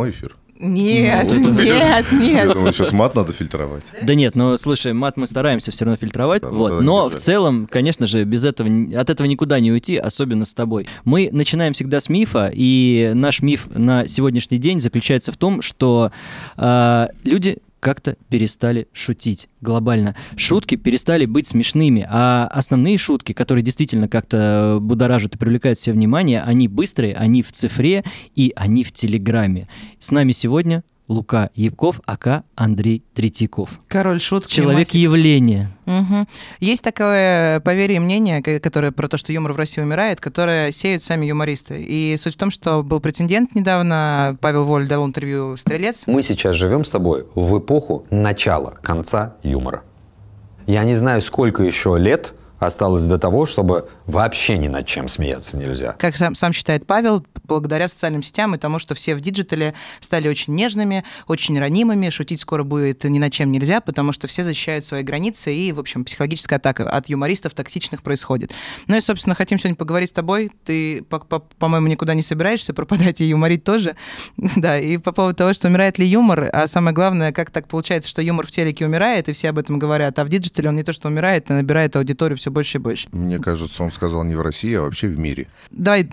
прямой эфир. Нет, Ну, нет, Я нет. думаю, сейчас мат надо фильтровать. Да нет, но слушай, мат мы стараемся все равно фильтровать. Да, ну вот. Но в целом, конечно же, без этого от этого никуда не уйти, особенно с тобой. Мы начинаем всегда с мифа, и наш миф на сегодняшний день заключается в том, что э, люди как-то перестали шутить глобально. Шутки перестали быть смешными, а основные шутки, которые действительно как-то будоражат и привлекают все внимание, они быстрые, они в цифре и они в Телеграме. С нами сегодня Лука Ябков, ака Андрей Третьяков. Король шутки. Человек явления. Мгм. Есть такое поверье и мнение, ко- которое про то, что юмор в России умирает, которое сеют сами юмористы. И суть в том, что был претендент недавно, Павел Воль дал интервью «Стрелец». Мы сейчас живем с тобой в эпоху начала, конца юмора. Я не знаю, сколько еще лет осталось до того, чтобы вообще ни над чем смеяться нельзя. Как сам, сам считает Павел, благодаря социальным сетям и тому, что все в диджитале стали очень нежными, очень ранимыми, шутить скоро будет ни над чем нельзя, потому что все защищают свои границы, и, в общем, психологическая атака от юмористов токсичных происходит. Ну и, собственно, хотим сегодня поговорить с тобой. Ты, по- по- по-моему, никуда не собираешься пропадать и юморить тоже. Да, и по поводу того, что умирает ли юмор, а самое главное, как так получается, что юмор в телеке умирает, и все об этом говорят, а в диджитале он не то, что умирает, а набирает аудиторию все больше и больше. Мне кажется, он сказал не в России, а вообще в мире. Давай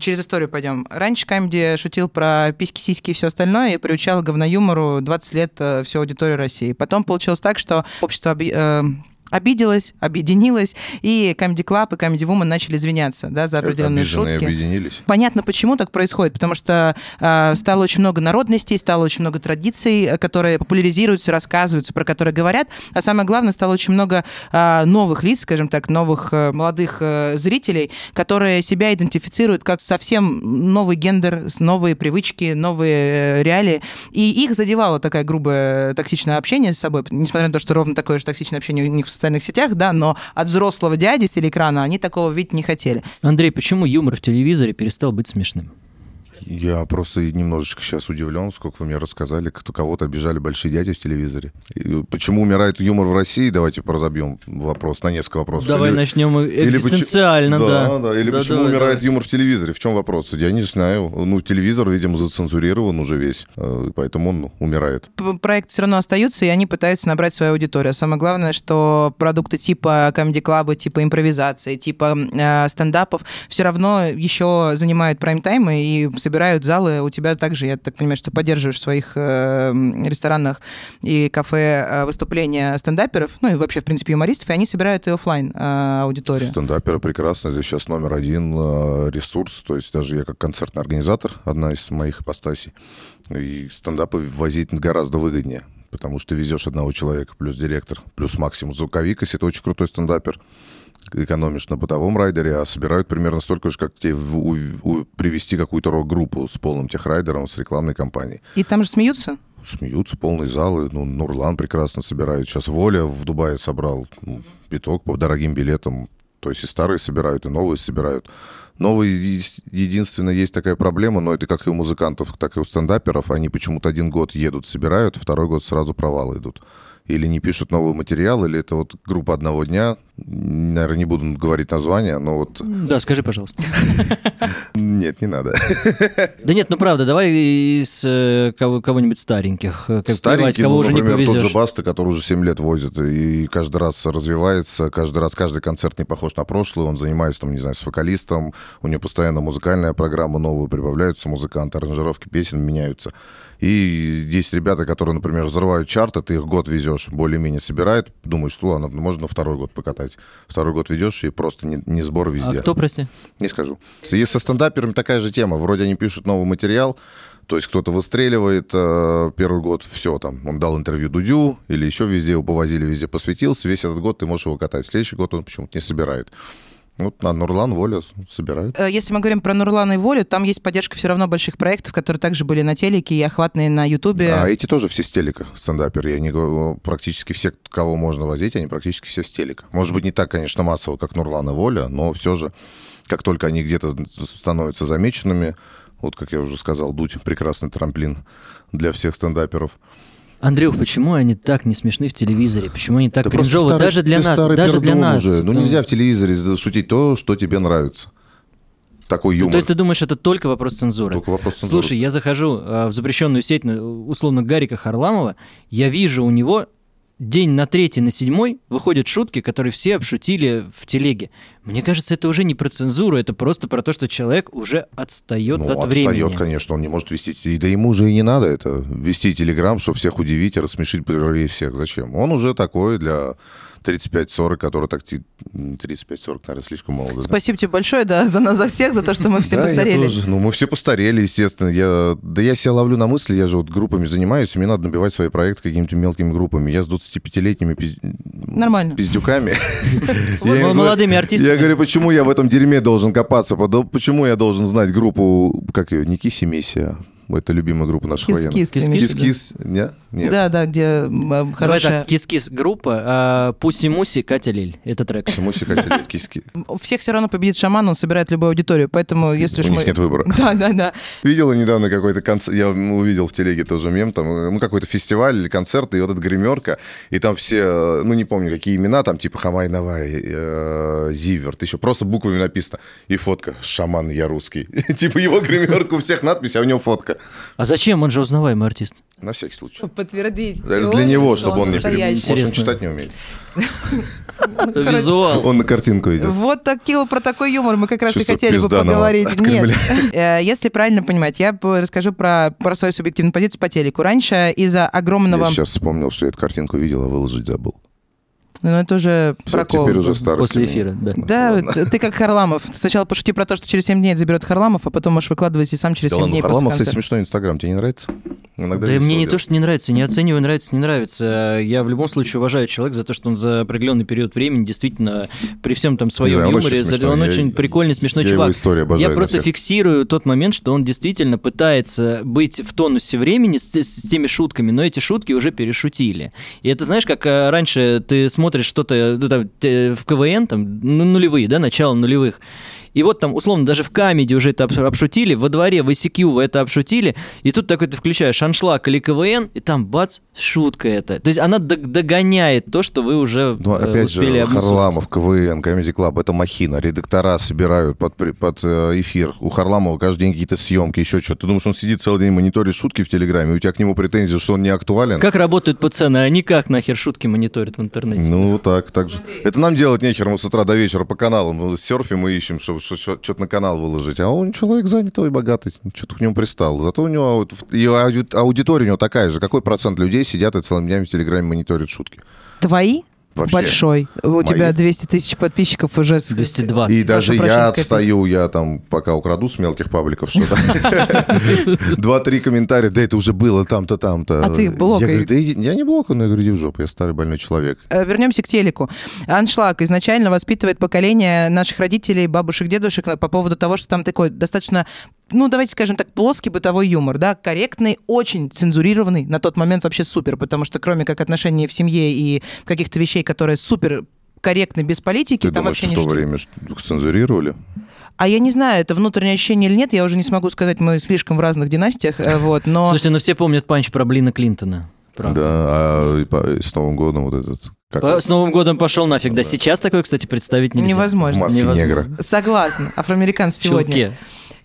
через историю пойдем. Раньше Камеди шутил про письки, сиськи и все остальное и приучал говноюмору 20 лет э, всю аудиторию России. Потом получилось так, что общество оби- э, обиделось, объединилось, и Comedy Club и Comedy Woman начали извиняться да, за определенные Обиженные шутки. объединились. Понятно, почему так происходит, потому что э, стало очень много народностей, стало очень много традиций, э, которые популяризируются, рассказываются, про которые говорят, а самое главное, стало очень много э, новых лиц, скажем так, новых э, молодых э, зрителей, которые себя идентифицируют как совсем новый гендер, новые привычки, новые э, реалии, и их задевало такое грубое токсичное общение с собой, несмотря на то, что ровно такое же токсичное общение у них в социальных сетях, да, но от взрослого дяди с телеэкрана они такого видеть не хотели. Андрей, почему юмор в телевизоре перестал быть смешным? Я просто немножечко сейчас удивлен, сколько вы мне рассказали, кто кого-то обижали большие дяди в телевизоре. И почему умирает юмор в России? Давайте разобьем вопрос на несколько вопросов. Давай Или- начнем или почему- экзистенциально, да. Да, Или Да, почему давай, умирает давай. юмор в телевизоре? В чем вопрос? Я не знаю. Ну, телевизор, видимо, зацензурирован уже весь, э, поэтому он ну, умирает. проект все равно остаются, и они пытаются набрать свою аудиторию. Самое главное, что продукты типа комедий-клаба, типа импровизации, типа э, стендапов все равно еще занимают прайм-таймы и собирают залы. У тебя также, я так понимаю, что поддерживаешь в своих э, ресторанах и кафе э, выступления стендаперов, ну и вообще, в принципе, юмористов, и они собирают и офлайн э, аудиторию. Стендаперы прекрасно. Это сейчас номер один э, ресурс. То есть даже я как концертный организатор, одна из моих ипостасей, и стендапы возить гораздо выгоднее. Потому что ты везешь одного человека, плюс директор, плюс максимум звуковик, если это очень крутой стендапер. Экономишь на бытовом райдере, а собирают примерно столько же, как тебе в- у- у- привести какую-то рок-группу с полным техрайдером, с рекламной кампанией. И там же смеются? Смеются полные залы. Ну, Нурлан прекрасно собирает. Сейчас Воля в Дубае собрал ну, пяток по дорогим билетам. То есть и старые собирают, и новые собирают. Новые, единственное, есть такая проблема, но это как и у музыкантов, так и у стендаперов. Они почему-то один год едут, собирают, второй год сразу провалы идут. Или не пишут новый материал, или это вот группа одного дня. Наверное, не буду говорить название, но вот... Да, скажи, пожалуйста. Нет, не надо. Да нет, ну правда, давай из э, кого- кого-нибудь стареньких. Старенький, кого ну, уже не например, тот же повезешь. Баста, который уже 7 лет возит, и каждый раз развивается, каждый раз, каждый концерт не похож на прошлый, он занимается, там, не знаю, с вокалистом, у него постоянно музыкальная программа новая, прибавляются музыканты, аранжировки песен меняются. И есть ребята, которые, например, взрывают чарты, ты их год везешь, более-менее собирают, думаешь, что ладно, можно второй год покатать. Второй год ведешь, и просто не, не сбор А везде. кто, прости? Не скажу. Есть со стендаперами такая же тема. Вроде они пишут новый материал, то есть кто-то выстреливает э, первый год, все, там, он дал интервью Дудю или еще везде его повозили, везде посвятился, весь этот год ты можешь его катать. Следующий год он почему-то не собирает. Вот на Нурлан, Воля собирают. Э, Если мы говорим про Нурлана и Волю, там есть поддержка все равно больших проектов, которые также были на телеке и охватные на Ютубе. А эти тоже все с телека, стендаперы. Я не говорю, практически все, кого можно возить, они практически все с телека. Может быть, не так, конечно, массово, как Нурлан и Воля, но все же, как только они где-то становятся замеченными, вот, как я уже сказал, Дудь — прекрасный трамплин для всех стендаперов. Андрюх, почему они так не смешны в телевизоре? Почему они так Ты просто кринжово? старый- Даже для нас, даже для нас. уже. Ну, нельзя в телевизоре шутить то, что тебе нравится. такой юмор. То есть ты думаешь, это только вопрос цензуры? Только вопрос цензуры. Слушай, я захожу э, в запрещенную сеть, ну, условно, Гарика Харламова, я вижу у него день на третий, на седьмой выходят шутки, которые все обшутили в телеге. Мне кажется, это уже не про цензуру, это просто про то, что человек уже отстает Ну, от отстает, времени. конечно, он не может вести... Да ему же и не надо это, вести телеграм, чтобы всех удивить рассмешить всех. Зачем? Он уже такой для 35-40, который так... ти- м, 35-40, наверное, слишком молодо. да? Спасибо тебе большое, да, за нас, за всех, за то, что мы все да, постарели. Я тоже. Ну, мы все постарели, естественно. Я... Да я себя ловлю на мысли, я же вот группами занимаюсь, и мне надо набивать свои проекты какими-то мелкими группами. Я с 25-летними пиз- Нормально. пиздюками. Вот Я говорю- молодыми артистами. Я говорю, почему я в этом дерьме должен копаться? Почему я должен знать группу, как ее, не Киси Миссия? Это любимая группа наших военных. Кис-кис. Кис-кис, Кис-кис? Нет. Да, да, где Давай хорошая... так, кис-кис группа, а Пуси-Муси, Катя Лель. Это трек. Муси хотели киски. У всех все равно победит Shaman, он собирает любую аудиторию, поэтому если У уж них мы... нет выбора. Да, да, да. Видела недавно какой-то концерт, я увидел в телеге тоже мем, там, ну, какой-то фестиваль или концерт, и вот эта гримерка, и там все, ну, не помню, какие имена, там, типа HammAli & Navai, э, Zivert, еще просто буквами написано, и фотка, шаман, я русский. Типа его гримерка, у всех надпись, а у него фотка. А зачем? Он же узнаваемый артист. На всякий случай. Подтвердить. Это для него, что чтобы он не перебил. Может, он читать не умеет. Визуал. Он на картинку идет. Вот такие, про такой юмор мы как раз и хотели бы поговорить. Нет. Э, Если правильно понимать, я расскажу про, про свою субъективную позицию по телеку. Раньше из-за огромного... Я сейчас вспомнил, что я эту картинку видел, а выложить забыл. Ну, это уже Всё, прокол. теперь уже старость. После у меня. эфира, да. Да, Ладно. ты как Харламов. Сначала пошути про то, что через 7 дней заберет Харламов, а потом можешь выкладывать и сам через Да 7 ладно, дней Харламов, кстати, смешной Инстаграм. Тебе не нравится? Иногда Да мне не то, что не нравится, не оцениваю, нравится, не нравится. Я в любом случае уважаю человека за то, что он за определенный период времени действительно при всем там своем знаю, он юморе, очень за- смешной. он Я- очень прикольный, смешной я чувак. его обожаю Я просто всех. фиксирую тот момент, что он действительно пытается быть в тонусе времени с, с теми шутками, но эти шутки уже перешутили. И это знаешь, как э, раньше ты смотришь что-то ну, там, в КВН, там, ну, нулевые, да, начало нулевых, и вот там, условно, даже в камеди уже это обш- обшутили, во дворе, в ICQ вы это обшутили, и тут такой ты включаешь аншлаг или КВН, и там бац, шутка это. То есть она дог- догоняет то, что вы уже Ну, э, опять успели же, обмусолить. Харламов, КВН, Comedy Club, это махина. Редактора собирают под, под э, эфир. У Харламова каждый день какие-то съемки, еще что-то. Ты думаешь, он сидит целый день мониторит шутки в Телеграме, у тебя к нему претензии, что он не актуален? Как работают пацаны? Они как нахер шутки мониторят в интернете? Ну, так, так же. Это нам делать нехер, мы с утра до вечера по каналам серфим и ищем, чтобы что-то на канал выложить. А он человек занятой и богатый, что-то к нему пристал. Зато у него и ауди- аудитория у него такая же. Какой процент людей сидят и целыми днями в Телеграме мониторят шутки? Твои? Вообще. Большой. У Мои. тебя 200 тысяч подписчиков уже... с- 220. И даже я отстаю, я там пока украду с мелких пабликов что-то. Два-три комментария, да это уже было там-то, там-то. А ты блокай. Я говорю, да иди- я не блокаю, но я говорю, иди в жопу, я старый больной человек. Э, Вернемся к телеку. Аншлаг изначально воспитывает поколение наших родителей, бабушек, дедушек по поводу того, что там такой достаточно, ну, давайте скажем так, плоский бытовой юмор, да, корректный, очень цензурированный, на тот момент вообще супер, потому что кроме как отношений в семье и каких-то вещей, которые супер корректны без политики, Ты там думаешь, вообще в не то шутят. время что, цензурировали? А я не знаю, это внутреннее ощущение или нет, я уже не смогу сказать, мы слишком в разных династиях, э, вот, но... Слушайте, ну все помнят панч про Блина Клинтона. Правда. Да, а и по- и с Новым годом вот этот... как По-? С Новым годом пошел нафиг. Да, сейчас такое, кстати, представить нельзя. В Невозможно. маске невозможно. негра. Согласна, афроамериканцы сегодня. Чулке.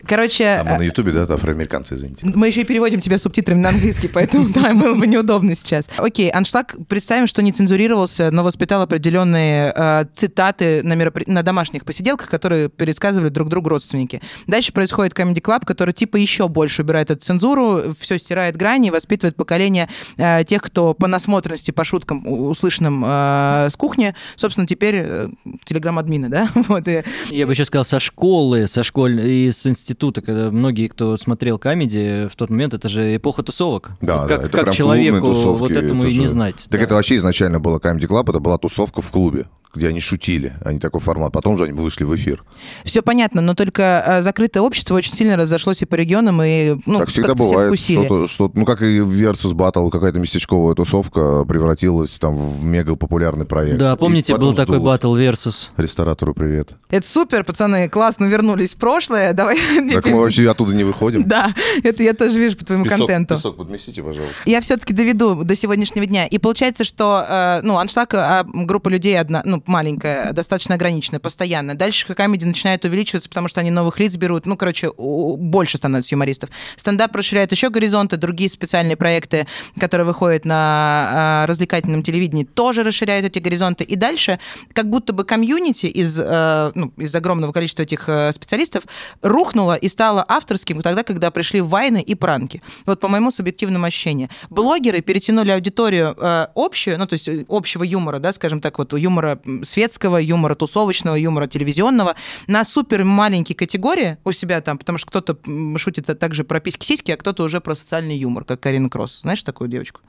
Короче, А мы на Ютубе, да, это афроамериканцы, извините. Мы еще и переводим тебя субтитрами на английский, поэтому да, было бы неудобно сейчас. Окей, аншлаг, представим, что не цензурировался, но воспитал определенные э, цитаты на, меропри- на домашних посиделках, которые пересказывали друг другу родственники. Дальше происходит Comedy Club, который типа еще больше убирает эту цензуру, все стирает грани, и воспитывает поколение э, тех, кто по насмотренности, по шуткам, услышанным э, с кухни, собственно, теперь э, телеграм-админы, да? Вот, и Я бы еще сказал, со школы, со школь и с института, когда многие, кто смотрел камеди в тот момент, это же эпоха тусовок. Да, Вот да, как, это как человеку тусовки, вот этому это и не же- знать. Так да. это вообще изначально было Comedy Club, это была тусовка в клубе, где они шутили, а не такой формат. Потом же они вышли в эфир. Все понятно, но только э, закрытое общество очень сильно разошлось и по регионам, и ну, как всегда бывает, вкусили. что-то, что ну как и Versus Battle, какая-то местечковая тусовка превратилась там в мега популярный проект. Да, помните, был такой сдулось. батл Versus? Ресторатору привет. Это супер, пацаны, классно вернулись в прошлое. Давай Так мы вообще оттуда не выходим. Да, это я тоже вижу по твоему Песок, контенту. песок подмесите, пожалуйста. Я все-таки доведу до сегодняшнего дня. И получается, что, э, ну, аншлаг, а группа людей одна, ну, маленькая, достаточно ограниченная, постоянно. Дальше комедия начинает увеличиваться, потому что они новых лиц берут. Ну, короче, больше становится юмористов. Стендап расширяет еще горизонты, другие специальные проекты, которые выходят на а, развлекательном телевидении, тоже расширяют эти горизонты. И дальше как будто бы комьюнити из, э, ну, из огромного количества этих э, специалистов рухнуло и стало авторским тогда, когда пришли вайны и пранки. Вот по моему субъективному ощущению. Блогеры перетянули аудиторию э, общую, ну, то есть э, общего юмора, да, скажем так, вот юмора светского, юмора тусовочного, юмора телевизионного на супер маленькие категории у себя там, потому что кто-то шутит также про письки-сиськи, а кто-то уже про социальный юмор, как Карина Кросс. Знаешь такую девочку?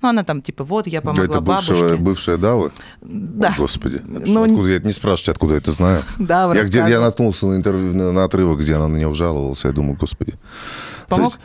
Ну, она там, типа, вот, я помогла это бывшая, бабушке. бывшая Давы? Да. О, Господи. Ну, откуда, я это не спрашивайте, откуда я это знаю. Да, я, где, я наткнулся на, интервью, на, на отрывок, где она на него жаловалась. Я думаю, господи. Помог? Кстати,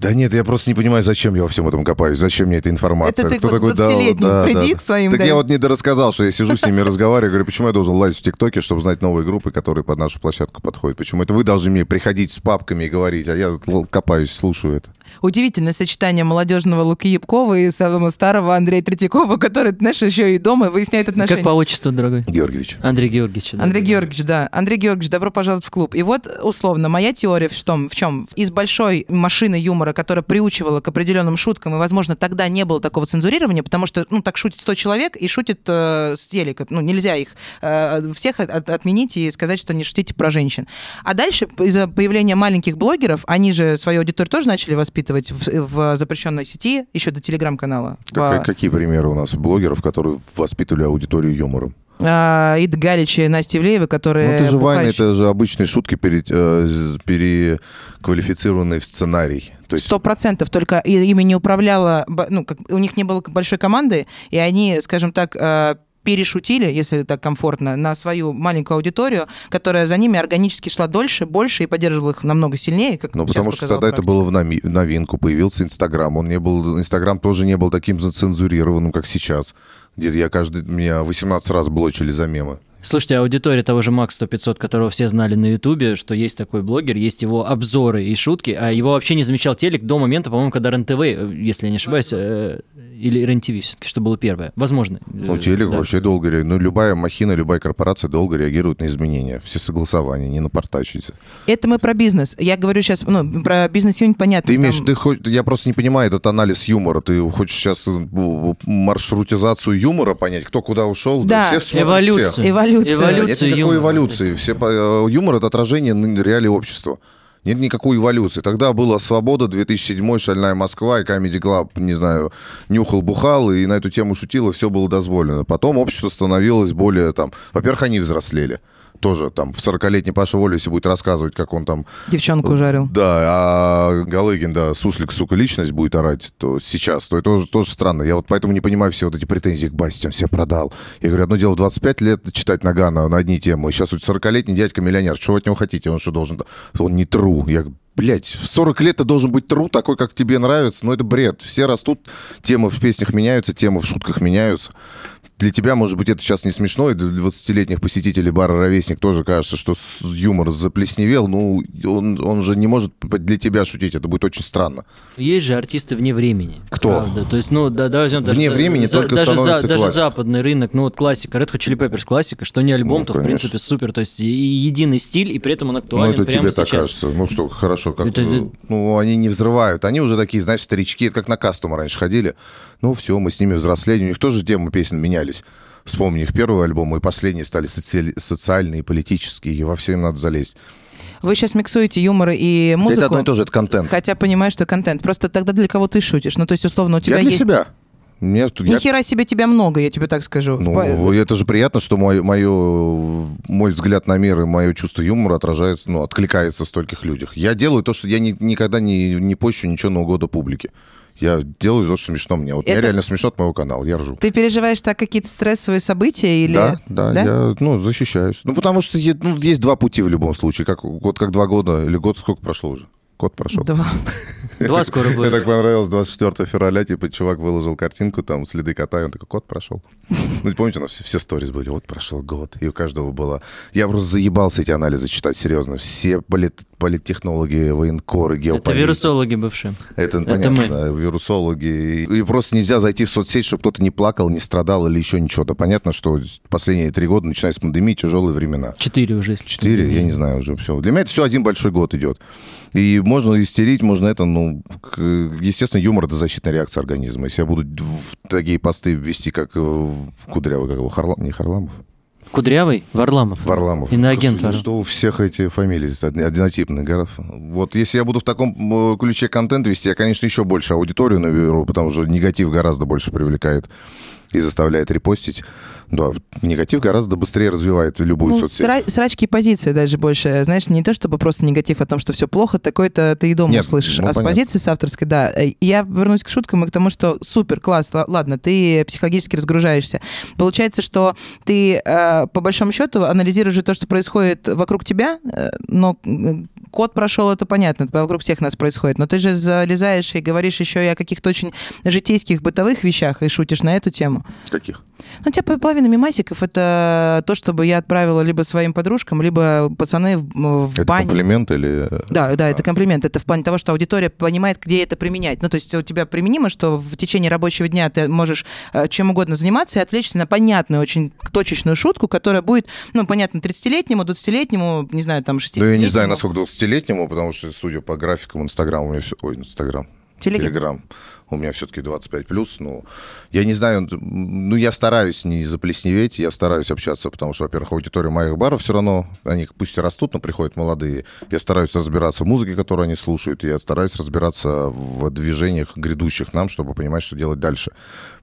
Да нет, я просто не понимаю, зачем я во всем этом копаюсь, зачем мне эта информация. Это ты Кто такой Дава? 20-летний приди к своим, Так да. я вот не дорассказал, что я сижу с ними разговариваю, говорю, почему я должен лазить в ТикТоке, чтобы знать новые группы, которые под нашу площадку подходят. Почему это вы должны мне приходить с папками и говорить, а я копаюсь, слушаю это. Удивительное сочетание молодежного Луки Ябкова и самого старого Андрея Третьякова, который, знаешь, еще и дома выясняет отношения. Как по отчеству, дорогой? Георгиевич. Андрей Георгиевич. да. Андрей Георгиевич, да. Андрей Георгиевич, добро пожаловать в клуб. И вот, условно, моя теория в том, в чем? Из большой машины юмора, которая приучивала к определенным шуткам, и, возможно, тогда не было такого цензурирования, потому что, ну, так шутит 100 человек и шутит э, с телека. Ну, нельзя их э, всех от- от- отменить и сказать, что не шутите про женщин. А дальше, из-за появления маленьких блогеров, они же свою аудиторию тоже начали воспитывать в, в запрещенной сети, еще до телеграм-канала. По- а какие примеры у нас блогеров, которые воспитывали аудиторию юмором? а, Ида Галич и Настя Ивлеева, которые... Ну, это же бухающие. это же обычные шутки, пере- э, переквалифицированные в сценарий. Сто процентов. Только ими не управляла, ну, как, у них не было большой команды, и они, скажем так, э, перешутили, если так комфортно, на свою маленькую аудиторию, которая за ними органически шла дольше, больше и поддерживала их намного сильнее, как Ну, потому что тогда это практика. было в новинку, появился Инстаграм. Он не был, Инстаграм тоже не был таким зацензурированным, как сейчас. Где я каждый, меня 18 раз блочили за мемы. Слушайте, аудитория того же Макс 100 которого все знали на Ютубе, что есть такой блогер, есть его обзоры и шутки, а его вообще не замечал телек до момента, по-моему, когда РЕН-ТВ, э, если я не ошибаюсь, э, или РЕН-ТВ все-таки, что было первое. Возможно. Ну, Э, телек да. вообще долго реагирует. Ну, любая махина, любая корпорация долго реагирует на изменения. Все согласования, не напортачите. Это мы про бизнес. Я говорю сейчас, ну, про бизнес-юнит понятно. Ты имеешь, там- ты хочешь, я просто не понимаю этот анализ юмора. Ты хочешь сейчас э, маршрутизацию юмора понять, кто куда ушел? Да. все смотрят Эволюцию. всех. Эволюция. Эволюция Нет никакой юмора. эволюции. Все, э, юмор — это отражение реалий общества. Нет никакой эволюции. Тогда была «Свобода», 2007 «Шальная Москва» и «Comedy Club», не знаю, нюхал, бухал, и на эту тему шутил, и все было дозволено. Потом общество становилось более там... Во-первых, они взрослели. Тоже там в 40-летний Паша Воля, если будет рассказывать, как он там Девчонку жарил. да, а Галыгин, да, суслик, сука, личность будет орать, то сейчас, то это тоже, тоже странно. Я вот поэтому не понимаю все вот эти претензии к Басте, он себя продал. Я говорю, одно дело в 25 лет читать Нагана на одни темы, и сейчас вот 40-летний дядька-миллионер, что вы от него хотите? Он что должен? Он не тру. Я Блять, в 40 лет ты должен быть тру такой, как тебе нравится. Но это бред. Все растут, темы в песнях меняются, темы в шутках меняются. Для тебя, может быть, это сейчас не смешно, и для 20-летних посетителей бара «Ровесник» тоже кажется, что юмор заплесневел. Ну, он, он же не может для тебя шутить, это будет очень странно. Есть же артисты вне времени. Кто? Правда. То есть, ну, да, да, возьмем даже Вне за- времени за- только даже, становится даже западный рынок, ну вот классика, Red Hot Chili Peppers классика, что не альбом, Ну, то в принципе супер, то есть и единый стиль, и при этом он актуален ну, это прямо тебе так сейчас. кажется. Ну что, хорошо, как Это- это- Ну, они не взрывают. Они уже такие, знаешь, старички, это как на кастом раньше ходили. Ну, все, мы с ними взрослели. У них тоже темы песен менялись. Вспомни, их первый альбом и последние стали социали- социальные, политические, и во все им надо залезть. Вы сейчас миксуете юмор и музыку. Это одно и то же, это контент. Хотя понимаешь, что контент. Просто тогда для кого ты шутишь? Ну, то есть, условно, у тебя я для есть... себя. Мне, Ни я- хера себе тебя много, я тебе так скажу. Ну, это же приятно, что мой, мое, мой взгляд на мир и мое чувство юмора отражается, ну, откликается в стольких людях. Я делаю то, что я ни- никогда не, не пощу ничего на угоду публике. Я делаю то, что смешно мне. Вот мне Это- реально смешно от моего канала, я ржу. Ты переживаешь так какие-то стрессовые события или... Да, да, я ну, защищаюсь. Ну, потому что ну, есть два пути в любом случае. Как, вот как два года, или год сколько прошло уже? Год прошел. Два. Два скоро Мне будет. так понравилось 24 февраля, типа, чувак выложил картинку, там, следы кота, и он такой, год прошел. Ну, помните, у нас все, все сторис были, вот прошел год, и у каждого было... Я просто заебался эти анализы читать, серьезно. Все, блин, политтехнологи, военкоры, Это геополитики. вирусологи бывшие. Это, Это понятно, мы. вирусологи. И, просто нельзя зайти в соцсеть, чтобы кто-то не плакал, не страдал или еще ничего. Да понятно, что последние три года, начиная с пандемии, тяжелые времена. Четыре уже, если Четыре, я не знаю уже все. Для меня это все один большой год идет. И можно истерить, можно это, ну, естественно, юмор это защитная реакция организма. Если я буду в такие посты вести, как э, Кудрявый, как его, Харлам, не Харламов, Кудрявый, Варламов. Варламов. Иноагент Господи. Что у всех эти фамилии однотипные. гора- Вот если я буду в таком ключе контент вести, я, конечно, еще больше аудиторию наберу, потому что негатив гораздо больше привлекает и заставляет репостить. Да, негатив гораздо быстрее развивает любую Ну, соцсеть. сра- срачки и позиции даже больше. Знаешь, не то чтобы просто негатив о том, что все плохо, такой-то ты и дома Нет, услышишь. ну, а с понятно. позиции с авторской, да. Э, Я вернусь к шуткам и к тому, что супер, класс, ладно, ты психологически разгружаешься. Получается, что ты э, по большому счету анализируешь то, что происходит вокруг тебя, э, но код прошел, это понятно, это вокруг всех нас происходит, но ты же залезаешь и говоришь еще и о каких-то очень житейских, бытовых вещах и шутишь на эту тему. Каких? Ну, у тебя половина мимасиков это то, чтобы я отправила либо своим подружкам, либо пацаны в, в Это баню. комплимент или... Да, да, это комплимент. Это в плане того, что аудитория понимает, где это применять. Ну, то есть у тебя применимо, что в течение рабочего дня ты можешь э, чем угодно заниматься и отвлечься на понятную, очень точечную шутку, которая будет, ну, понятно, 30-летнему, 20-летнему, не знаю, там, 60-летнему. Ну, я не знаю, насколько 20-летнему, потому что, судя по графикам Инстаграм, у меня все... Ой, Инстаграм. Телеграм. Телеграм. У меня все-таки 25 плюс. Ну, я не знаю, ну, я стараюсь не заплесневеть, я стараюсь общаться, потому что, во-первых, аудитория моих баров все равно, они пусть и растут, но приходят молодые. Я стараюсь разбираться в музыке, которую они слушают, я стараюсь разбираться в движениях грядущих нам, чтобы понимать, что делать дальше.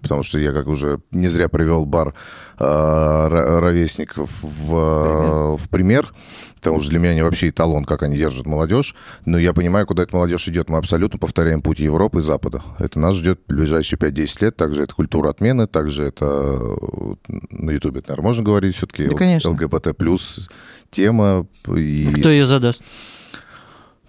Потому что я, как уже не зря привел бар э, ро- ровесников в, в пример, Потому что для меня они вообще эталон, как они держат молодежь. Но я понимаю, куда эта молодежь идет. Мы абсолютно повторяем путь Европы и Запада. Это нас ждет в ближайшие 5-10 лет. Также это культура отмены, также это на Ютубе, наверное, можно говорить все-таки Да, конечно. ЛГБТ плюс тема. И... Кто ее задаст?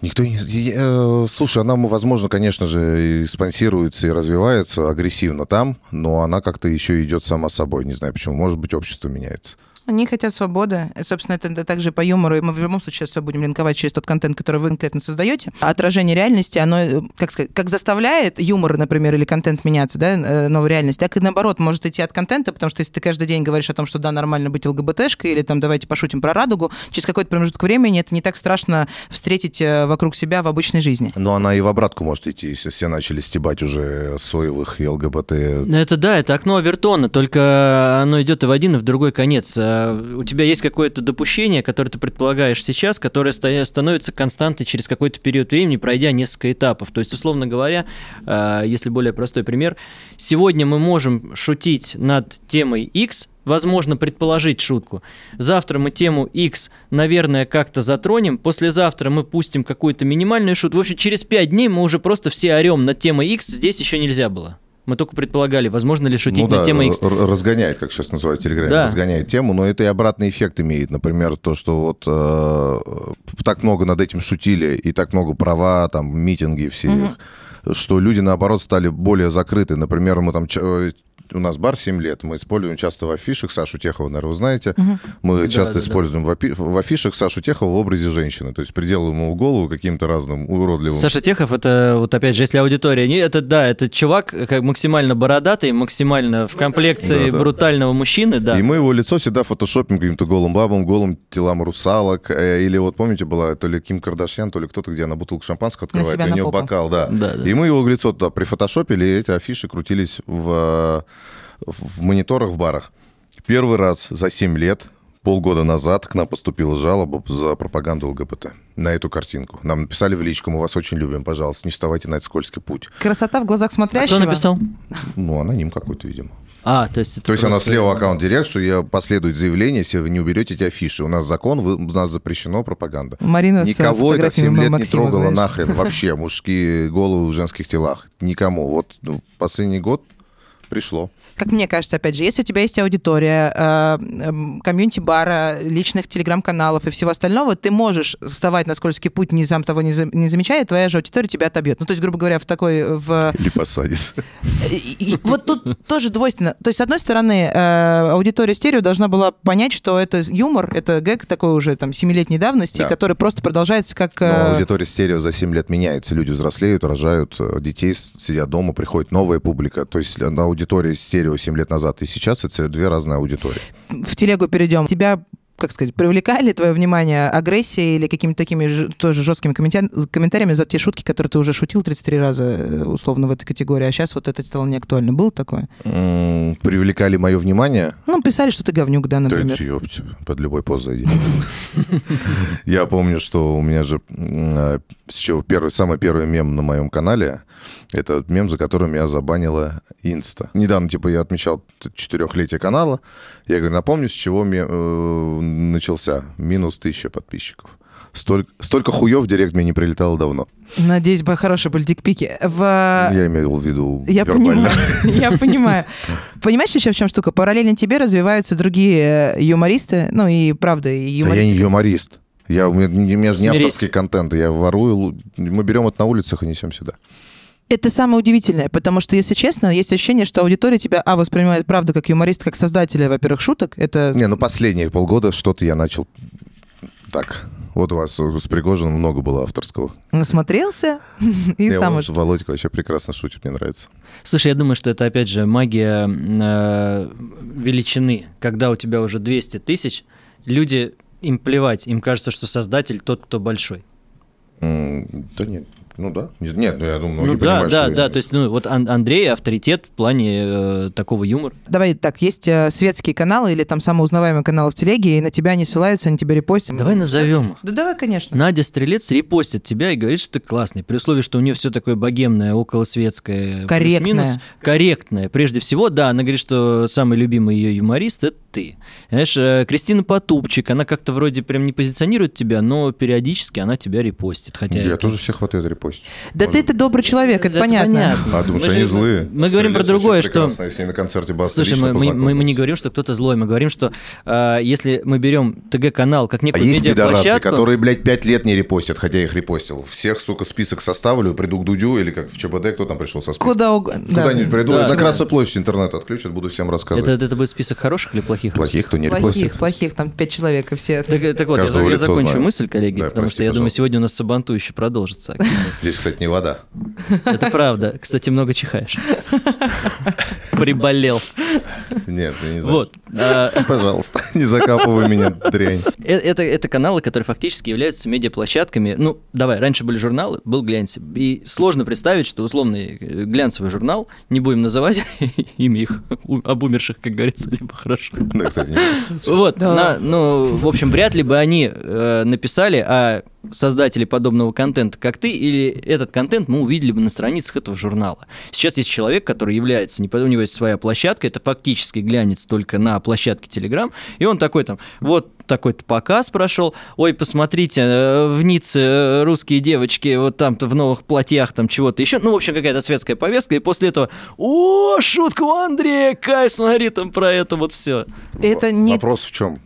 Никто не... и, э, Слушай, она, возможно, конечно же, и спонсируется, и развивается агрессивно там, но она как-то еще идет сама собой. Не знаю почему. Может быть, общество меняется. Они хотят свободы. И, Собственно, это, также по юмору. И мы в любом случае все будем линковать через тот контент, который вы конкретно создаете. А Отражение реальности, оно, э, как сказать, как заставляет юмор, например, или контент меняться, да, э, новую реальность, так и наоборот может идти от контента, потому что если ты каждый день говоришь о том, что да, нормально быть ЛГБТшкой, или там давайте пошутим про радугу, через какой-то промежуток времени это не так страшно встретить э, вокруг себя в обычной жизни. Но она и в обратку может идти, если все начали стебать уже соевых и ЛГБТ. Ну, это да, это окно Авертона, только оно идет и в один, и в другой конец. А У тебя есть какое-то допущение, которое ты предполагаешь сейчас, которое ста- становится константной через какой-то период времени, пройдя несколько этапов. То есть, условно говоря, э, если более простой пример, сегодня мы можем шутить над темой X, возможно, предположить шутку. Завтра мы тему X, наверное, как-то затронем. Послезавтра мы пустим какую-то минимальную шутку. В общем, через 5 дней мы уже просто все орем над темой X. Здесь еще нельзя было. Мы только предполагали, возможно ли шутить ну, да, темой X. р- разгоняет, как сейчас называют в Телеграме, Да. разгоняет тему, но это и обратный эффект имеет. Например, то, что вот э, так много над этим шутили, и так много права, там, митинги все, их, что люди, наоборот, стали более закрыты. Например, мы там... у нас бар 7 лет, мы используем часто в афишах Сашу Техова, наверное, вы знаете. Мы часто да, да. используем в, апи- в афишах Сашу Техова в образе женщины. То есть приделываем ему в голову каким-то разным уродливым... Саша Техов, это вот опять же, если аудитория не, это да, это чувак как максимально бородатый, максимально в комплекции Да, да. брутального мужчины, да. И мы его лицо всегда фотошопим каким-то голым бабам, голым телам русалок. Э, Или вот помните, была то ли Ким Кардашьян, то ли кто-то, где она бутылку шампанского На открывает, себя и у на нее попу. бокал, да. Да, да. И мы его лицо туда прифотошопили, и эти афиши крутились в, в мониторах в барах. Первый раз за 7 лет, полгода назад, к нам поступила жалоба за пропаганду ЛГБТ на эту картинку. Нам написали в личку, мы вас очень любим, пожалуйста, не вставайте на этот скользкий путь. Красота в глазах А смотрящего. кто написал? Ну, аноним какой-то, видимо. А, то есть То есть она слева аккаунт директ, что я последует заявление, если вы не уберете эти афиши. У нас закон, вы- у нас запрещено пропаганда. Марина с Никого это фотографиями 7 лет не Максима, трогало знаешь. нахрен вообще. Мужские головы в женских телах. Никому. Вот ну, последний год пришло. Как мне кажется, опять же, если у тебя есть аудитория, э, эм, комьюнити-бара, личных телеграм-каналов и всего остального, ты можешь вставать на скользкий путь, не сам того не, за- не замечая, твоя же аудитория тебя отобьет. Ну, то есть, грубо говоря, в такой... В... Или посадит. И- и вот тут тоже двойственно. То есть, с одной стороны, э, аудитория стерео должна была понять, что это юмор, это гэг такой уже там семилетней давности, Да. который просто продолжается как... Но э, аудитория стерео за 7 лет меняется. Люди взрослеют, рожают э, детей, сидят дома, приходит новая публика. То есть э, на аудитория стерео 7 лет назад и сейчас это две разные аудитории. в телегу перейдем. Тебя как сказать, привлекали твое внимание агрессией или какими-то такими ж- тоже жесткими комментариями за те шутки, которые ты уже шутил 33 раза э, условно в этой категории, а сейчас вот это стало неактуально. Было такое? Привлекали мое внимание. Ну, писали, что ты говнюк, да, Да например. ёпть, под любой пост зайди. Я помню, что у меня же э, с чего первый, самый первый мем на моем канале, это мем, за которым меня забанила Инста. Недавно, типа, я отмечал четырехлетие канала. Я говорю, напомню, с чего ме- э, начался. Минус тысяча подписчиков. Столько, столько хуев в директ мне не прилетало давно. Надеюсь, бы хорошие были дикпики. В... Я имел в виду Я вербально. понимаю, я понимаю. Понимаешь еще в чем штука? Параллельно тебе развиваются другие э, юмористы, ну и правда, и Да я юмористы. не юморист. Я, у, меня, у меня же не авторский контент. Я ворую. Мы берем это на улицах и несем сюда. Это самое удивительное, потому что, если честно, есть ощущение, что аудитория тебя, а, воспринимает, правда, как юморист, как создателя, во-первых, шуток. Это Не, ну последние полгода что-то я начал так. Вот у вас с Пригожиным много было авторского. насмотрелся и Не, сам он- уже. Володька вообще прекрасно шутит, мне нравится. Слушай, я думаю, что это опять же магия э, величины. Когда у тебя уже 200 тысяч, люди, им плевать, им кажется, что создатель тот, кто большой. М, Да нет, ну да. Не- Нет, ну я думаю, ну многие да, понимают, да, что- да. То есть, ну вот Ан- Андрей авторитет в плане э, такого юмора. Давай так, есть э, светские каналы или там самоузнаваемые каналы в телеге, и на тебя они ссылаются, они тебя репостят. Давай назовем. Да давай, конечно. Надя Стрелец репостит тебя и говорит, что ты классный, при условии, что у нее все такое богемное, околосветское, Корректное. плюс-минус. корректное. Прежде всего, да, она говорит, что самый любимый ее юморист это ты. Знаешь, э, Кристина Потупчик, она как-то вроде прям не позиционирует тебя, но периодически она тебя репостит. Хотя Я это- тоже всех хватает репостить. Да ты ты добрый человек, это, понятно. А думаешь, Мы они же- злые? Мы говорим про другое, что... Если на концерте Баста Слушай, мы, мы- мы- не говорим, что кто-то злой, мы говорим, что э, если мы берем ТГ-канал как А некую есть пидорасы, которые, блядь, пять лет не репостят, хотя я их репостил. Всех, сука, список составлю, приду к Дудю или как в ЧБД, кто там пришел со списком. Куда угодно. да. Куда-нибудь приду, Да. на Красную площадь интернет отключат, буду всем рассказывать. Это, это будет список хороших или плохих? Плохих, кто не Плохих, репостит. плохих, там пять человек и все. Так, так вот, я, я закончу знаю. мысль, коллеги, Да, потому прости, что я думаю, пожалуйста. сегодня у нас Сабанту еще продолжится. Здесь, кстати, не вода. Это правда. Кстати, много чихаешь. Приболел. Нет, я не знаю. Вот. А, Пожалуйста, не закапывай меня, дрянь. э- Это, это каналы, которые фактически являются медиаплощадками. Ну, давай, раньше были журналы, был глянец. И сложно представить, что условный э, глянцевый журнал, не будем называть имя их об умерших, как говорится, либо хорошо. Да, кстати, Вот, Да. на- ну, в общем, вряд ли бы они э, написали о создателе подобного контента, как ты, или этот контент мы увидели бы на страницах этого журнала. Сейчас есть человек, который является, у него есть своя площадка, это фактически глянец только на площадке Telegram, и он такой там, вот такой-то показ прошел, ой, посмотрите, э, в Ницце э, русские девочки вот там-то в новых платьях, там чего-то еще, ну, в общем, какая-то светская повестка, и после этого, о, шутка у Андрея, Кай, смотри там про это вот все. Это не... Вопрос в чем?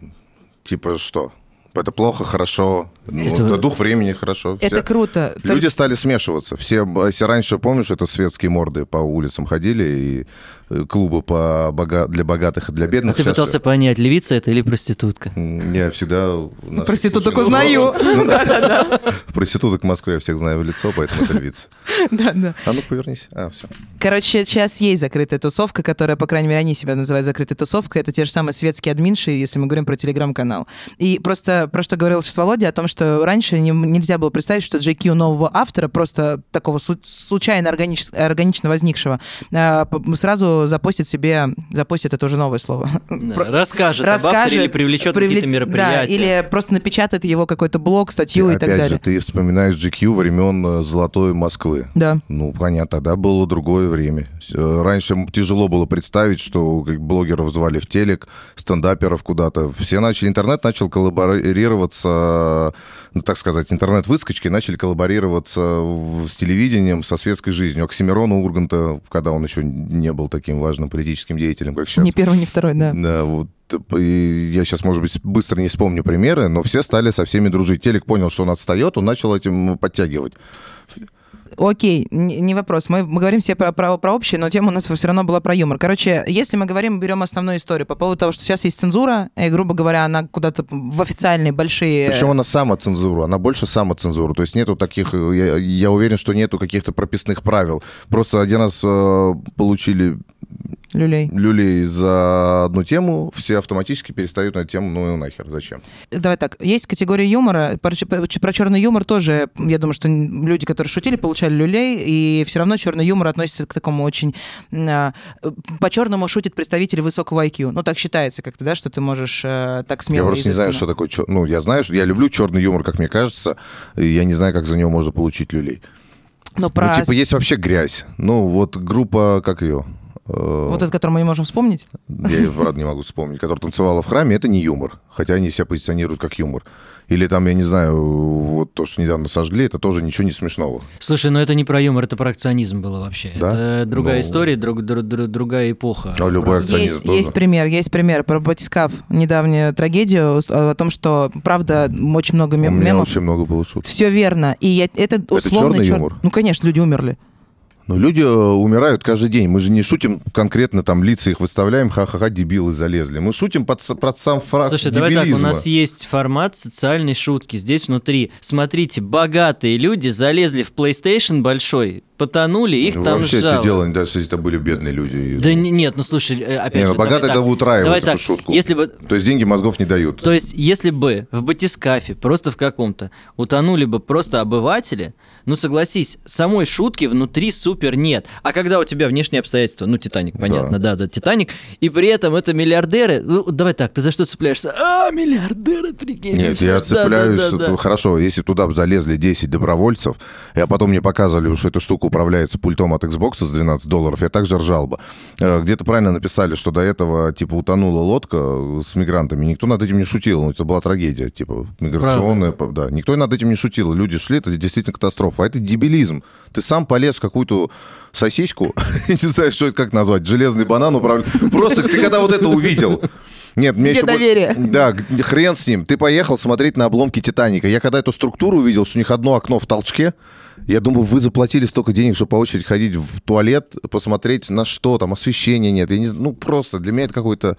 Типа что? Это плохо, хорошо. Ну, Это- это дух времени, хорошо. Это Все- круто. Люди стали смешиваться. Все, если раньше, помнишь, это светские морды по улицам ходили, и э, клубы по бога- для богатых и для А бедных. ты Щас- пытался понять, левица это или проститутка? Я всегда... Проституток узнаю. Ну. Проституток в Москве я всех знаю в лицо, поэтому это львица. Да, да. А ну повернись. А, все. Короче, сейчас есть закрытая тусовка, которая, по крайней мере, они себя называют закрытой тусовкой. Это те же самые светские админши, если мы говорим про телеграм-канал. И просто про что говорил сейчас Володя, о том, что раньше не- нельзя было представить, что JQ нового автора, просто такого слу- случайно органич- органично возникшего, а, сразу запостит себе, запостит это уже новое слово. Да, Про- Расскажет, авторе или привлечет привле- какие-то мероприятия. Да, или просто напечатает его какой-то блог, статью и Опять так же, далее. ты вспоминаешь GQ времен э, Золотой Москвы. Да. Ну, понятно, тогда было другое время. Э, Раньше тяжело было представить, что блогеров звали в телек, стендаперов куда-то. Все начали, интернет начал коллаборироваться ну, так сказать, интернет-выскочки начали коллаборироваться с телевидением, со светской жизнью. Оксимирона Урганта, когда он еще не был таким важным политическим деятелем, как сейчас. Не первый, не второй, да. Да, вот я сейчас, может быть, быстро не вспомню примеры, но все стали со всеми дружить. Телек понял, что он отстает, он начал этим подтягивать. Окей, не вопрос. Мы, мы говорим все про, про, про общее, но тема у нас все равно была про юмор. Короче, если мы говорим, берем основную историю по поводу того, что сейчас есть цензура, и, грубо говоря, она куда-то в официальные большие... Причем она самоцензура, она больше самоцензура. То есть нету таких, э, я, я уверен, что нету каких-то прописных правил. Просто один раз э, получили Люлей. люлей за одну тему, все автоматически перестают на эту тему, ну и нахер, зачем? Давай так, есть категория юмора. Про, про черный юмор тоже, я думаю, что люди, которые шутили, получали люлей, и все равно черный юмор относится к такому очень... а, По-черному шутит представитель высокого IQ. Ну, так считается как-то, да, что ты можешь э, так смело я просто не знаю, что такое Ну, я знаю, что я люблю черный юмор, как мне кажется, и я не знаю, как за него можно получить люлей. Но про... Ну, типа, есть вообще грязь. Ну, вот группа, как ее? Э, Вот это, который мы не можем вспомнить. Я, её, правда, не могу вспомнить. Которая танцевала в храме, это не юмор. Хотя они себя позиционируют как юмор. Или там, я не знаю, вот то, что недавно сожгли, это тоже ничего не смешного. Слушай, ну это не про юмор, это про акционизм было вообще. Да? Это другая Ну. история, друг- друг- друг- другая эпоха. А любой акционизм Есть, тоже. есть пример, есть пример про батискаф. Недавнюю трагедию о том, что, правда, очень много У мем- меня мемов. очень много было шуток. Все верно. И я, это условно черный чер- юмор? Ну, конечно, люди умерли. Но люди э, умирают каждый день. Мы же не шутим конкретно, там, лица их выставляем, ха-ха-ха, дебилы залезли. Мы шутим под, под сам фраг Слушай, давай так, у дебилизма. нас есть формат социальной шутки. Здесь внутри, смотрите, богатые люди залезли в PlayStation большой, потонули, их там Вообще сжало. это дело, даже если это были бедные люди. Да не- нет, ну слушай, э, опять Не, же, ну давай богатые это утраивают Давай эту так, шутку. Если бы То есть деньги мозгов не дают. То есть, если бы в батискафе, просто в каком-то, утонули бы просто обыватели, ну согласись, самой шутки внутри супер нет. А когда у тебя внешние обстоятельства, ну Титаник, понятно, да, да, Титаник, и при этом это миллиардеры, ну давай так, ты за что цепляешься? А, миллиардеры, прикинь. Нет, Да, я да, цепляюсь. да, да, да. Хорошо, если туда бы залезли 10 добровольцев, а потом мне показывали, что эта штука управляется пультом от Xbox за 12 долларов, я также ржал бы. Э, Где-то правильно написали, что до этого, типа, утонула лодка с мигрантами. Никто над этим не шутил. Ну, это была трагедия, типа, миграционная. по- Да. Никто над этим не шутил. Люди шли, это действительно катастрофа. А это дебилизм. Ты сам полез в какую-то сосиску, не знаю, что это как назвать, железный банан управляет. Просто ты когда вот это увидел, нет, мне Где еще... доверие? Да, хрен с ним. Ты поехал смотреть на обломки Титаника. Я когда эту структуру увидел, что у них одно окно в толчке, я думаю, вы заплатили столько денег, чтобы по очереди ходить в туалет, посмотреть на что там, освещения нет. Я не, ну, просто для меня это какой-то...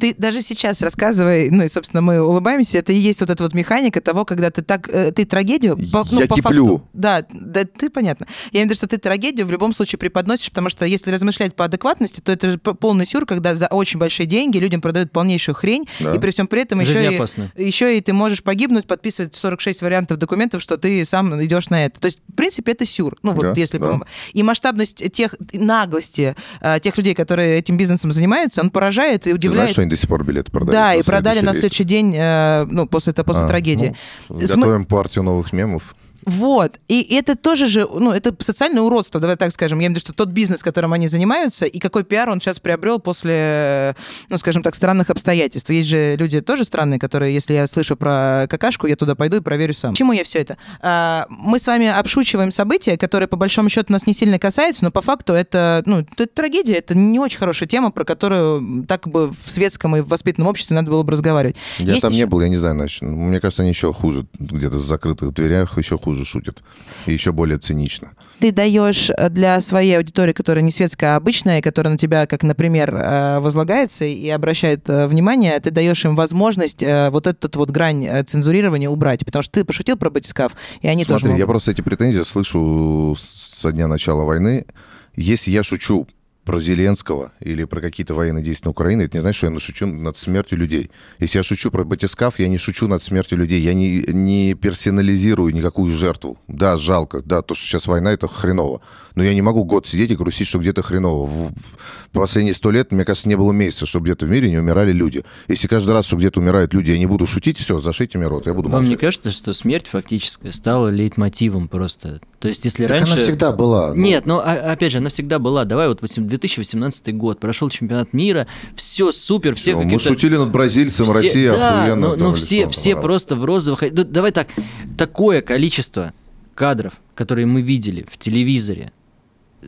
Ты даже сейчас рассказывай, ну и, собственно, мы улыбаемся, это и есть вот эта вот механика того, когда ты так, э, ты трагедию... по- ну, Я по киплю. факту- да, да, ты понятно. Я имею в виду, что ты трагедию в любом случае преподносишь, потому что если размышлять по адекватности, то это же полный сюр, когда за очень большие деньги людям продают полнейшую хрень, Да. и при всем при этом еще и, еще и ты можешь погибнуть, подписывать 46 вариантов документов, что ты сам идешь на это. То есть, в принципе, это сюр. Ну, вот Да, если да. И масштабность тех, наглости э, тех людей, которые этим бизнесом занимаются, он поражает и Ты удивляет. знаешь, что они до сих пор билеты продают? Да, и продали на следующий день, э, ну, после, это, после А, трагедии. ну, готовим партию новых мемов. Вот. И это тоже же, ну, это социальное уродство, давай так скажем. Я имею в виду, что тот бизнес, которым они занимаются, и какой пиар он сейчас приобрел после, ну, скажем так, странных обстоятельств. Есть же люди тоже странные, которые, если я слышу про какашку, я туда пойду и проверю сам. Почему я все это? А, Мы с вами обшучиваем события, которые, по большому счету, нас не сильно касаются, но по факту это, ну, это трагедия, это не очень хорошая тема, про которую так бы в светском и в воспитанном обществе надо было бы разговаривать. Я Есть там не еще- был, я не знаю, значит, мне кажется, они еще хуже, где-то в закрытых дверях еще хуже шутят. И еще более цинично. ты даешь э, для своей аудитории, которая не светская, а обычная, которая на тебя, как, например, э, возлагается и обращает э, внимание, ты даешь им возможность вот эту вот грань цензурирования убрать, потому что ты пошутил про батискаф, и они Смотри, тоже я могут. просто эти претензии слышу со дня начала войны. Если я шучу про Зеленского или про какие-то военные действия на Украине, это не значит, что я шучу над смертью людей. Если я шучу про батискаф, я не шучу над смертью людей. Я не, не персонализирую никакую жертву. Да, жалко. Да, то, что сейчас война, это хреново. Но я не могу год сидеть и грустить, что где-то хреново. В, в последние сто лет, мне кажется, не было месяца, чтобы где-то в мире не умирали люди. Если каждый раз, что где-то умирают люди, я не буду шутить, все, зашите мне рот, я буду Вам не молчать. кажется, что смерть фактическая стала лейтмотивом просто То есть, если Так раньше... она всегда была. ну. Нет, но а- опять же, она всегда была. Давай вот восем- 2018 год, прошел чемпионат мира, все супер, все Всё, Мы шутили над бразильцем, все- Россия да, охуенно. но или все, все просто в розовых... Да, давай так, такое количество кадров, которые мы видели в телевизоре,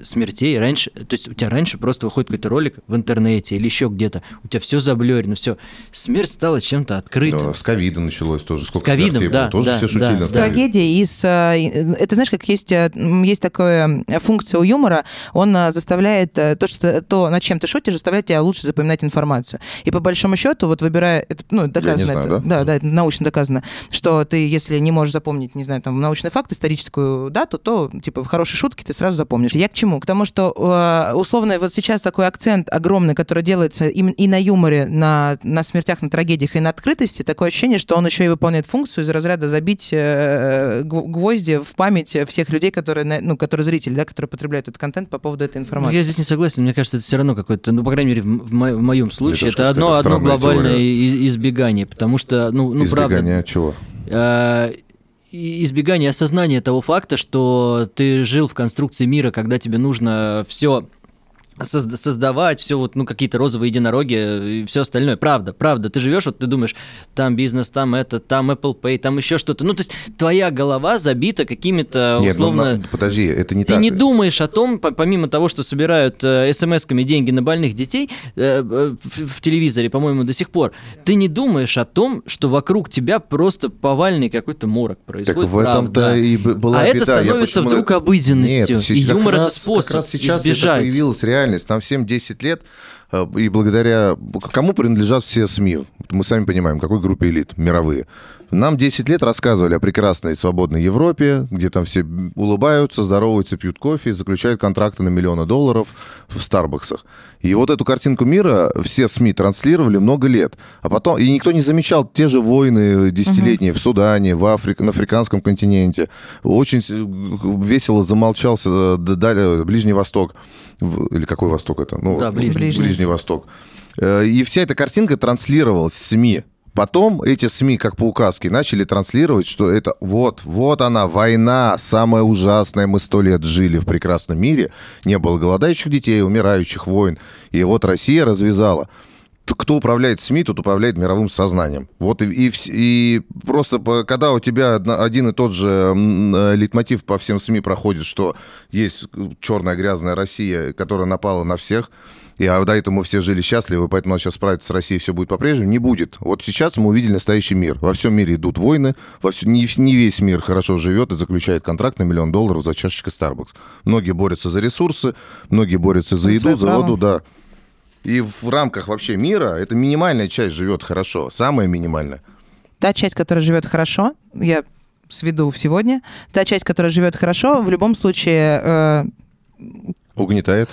смертей раньше, то есть у тебя раньше просто выходит какой-то ролик в интернете или еще где-то, у тебя все заблюрено, все. Смерть стала чем-то открытым. Да, с ковида началось тоже. Сколько ковидом, смертей да, было. Тоже да, все шутили да. С С ковидом. трагедией и с... э, Это знаешь, как есть, э, есть такая функция у юмора, он э, заставляет э, то, что то, над чем ты шутишь, заставляет тебя лучше запоминать информацию. И по большому счету, вот выбирая, это, ну, доказано, знаю, это, да? да, это научно доказано, что ты, если не можешь запомнить, не знаю, там, научный факт, историческую дату, то, типа, в хорошей шутке ты сразу запомнишь. Я к чему? К тому, что, э, условно, вот сейчас такой акцент огромный, который делается и, и на юморе, на, на смертях, на трагедиях, и на открытости, такое ощущение, что он еще и выполняет функцию из разряда забить э, гв- гвозди в память всех людей, которые, ну, которые зрители, да, которые потребляют этот контент по поводу этой Ну, информации. Я здесь не согласен, мне кажется, это все равно какое-то, ну, по крайней мере, в, мо- в моем случае, тоже это одно, одно глобальное теория. избегание, потому что, ну, ну правда, Избегание чего? э, избегание осознания того факта, что ты жил в конструкции мира, когда тебе нужно все создавать, все вот, ну, какие-то розовые единороги и все остальное. Правда, правда. Ты живешь, вот ты думаешь, там бизнес, там это, там Apple Pay, там еще что-то. Ну, то есть твоя голова забита какими-то Нет, ну, условно... на- подожди, это не Ты так. не думаешь о том, по- помимо того, что собирают э, смс-ками деньги на больных детей э, э, в, в телевизоре, по-моему, до сих пор, ты не думаешь о том, что вокруг тебя просто повальный какой-то морок Так происходит. в этом-то и была а беда. это становится почему- вдруг обыденностью. Нет, и юмор это способ Как раз сейчас это избежать. появилась реальность. Нам всем 10 лет, э, и благодаря... Кому принадлежат все СМИ? Мы сами понимаем, какой группе элит мировые. Нам 10 лет рассказывали о прекрасной свободной Европе, где там все улыбаются, здороваются, пьют кофе заключают контракты на миллионы долларов в Старбаксах. И вот эту картинку мира все СМИ транслировали много лет. А потом... И никто не замечал те же войны десятилетние в Судане, в Африке, на африканском континенте. Очень весело замолчался э, далее Ближний Восток. Или какой Восток это? Ну, Да, Ближний. Ближний. Ближний Восток. Э, И вся эта картинка транслировалась в СМИ. Потом эти СМИ, как по указке, начали транслировать, что это вот, вот она, война, самая ужасная, мы сто лет жили в прекрасном мире, не было голодающих детей, умирающих войн, и вот Россия развязала. Кто управляет СМИ, тот управляет мировым сознанием. Вот и, и, и просто когда у тебя один и тот же э, лейтмотив по всем СМИ проходит, что есть черная грязная Россия, которая напала на всех, и а до этого мы все жили счастливы, поэтому надо сейчас справиться с Россией, все будет по-прежнему, не будет. Вот сейчас мы увидели настоящий мир. Во всем мире идут войны, во всё- не, не весь мир хорошо живет и заключает контракт на миллион долларов за чашечкой Starbucks. Многие борются за ресурсы, многие борются за еду, за воду, да. И в рамках вообще мира эта минимальная часть живет хорошо, самая минимальная. Та часть, которая живет хорошо, я сведу сегодня, та часть, которая живет хорошо, в любом случае э, Угнетает.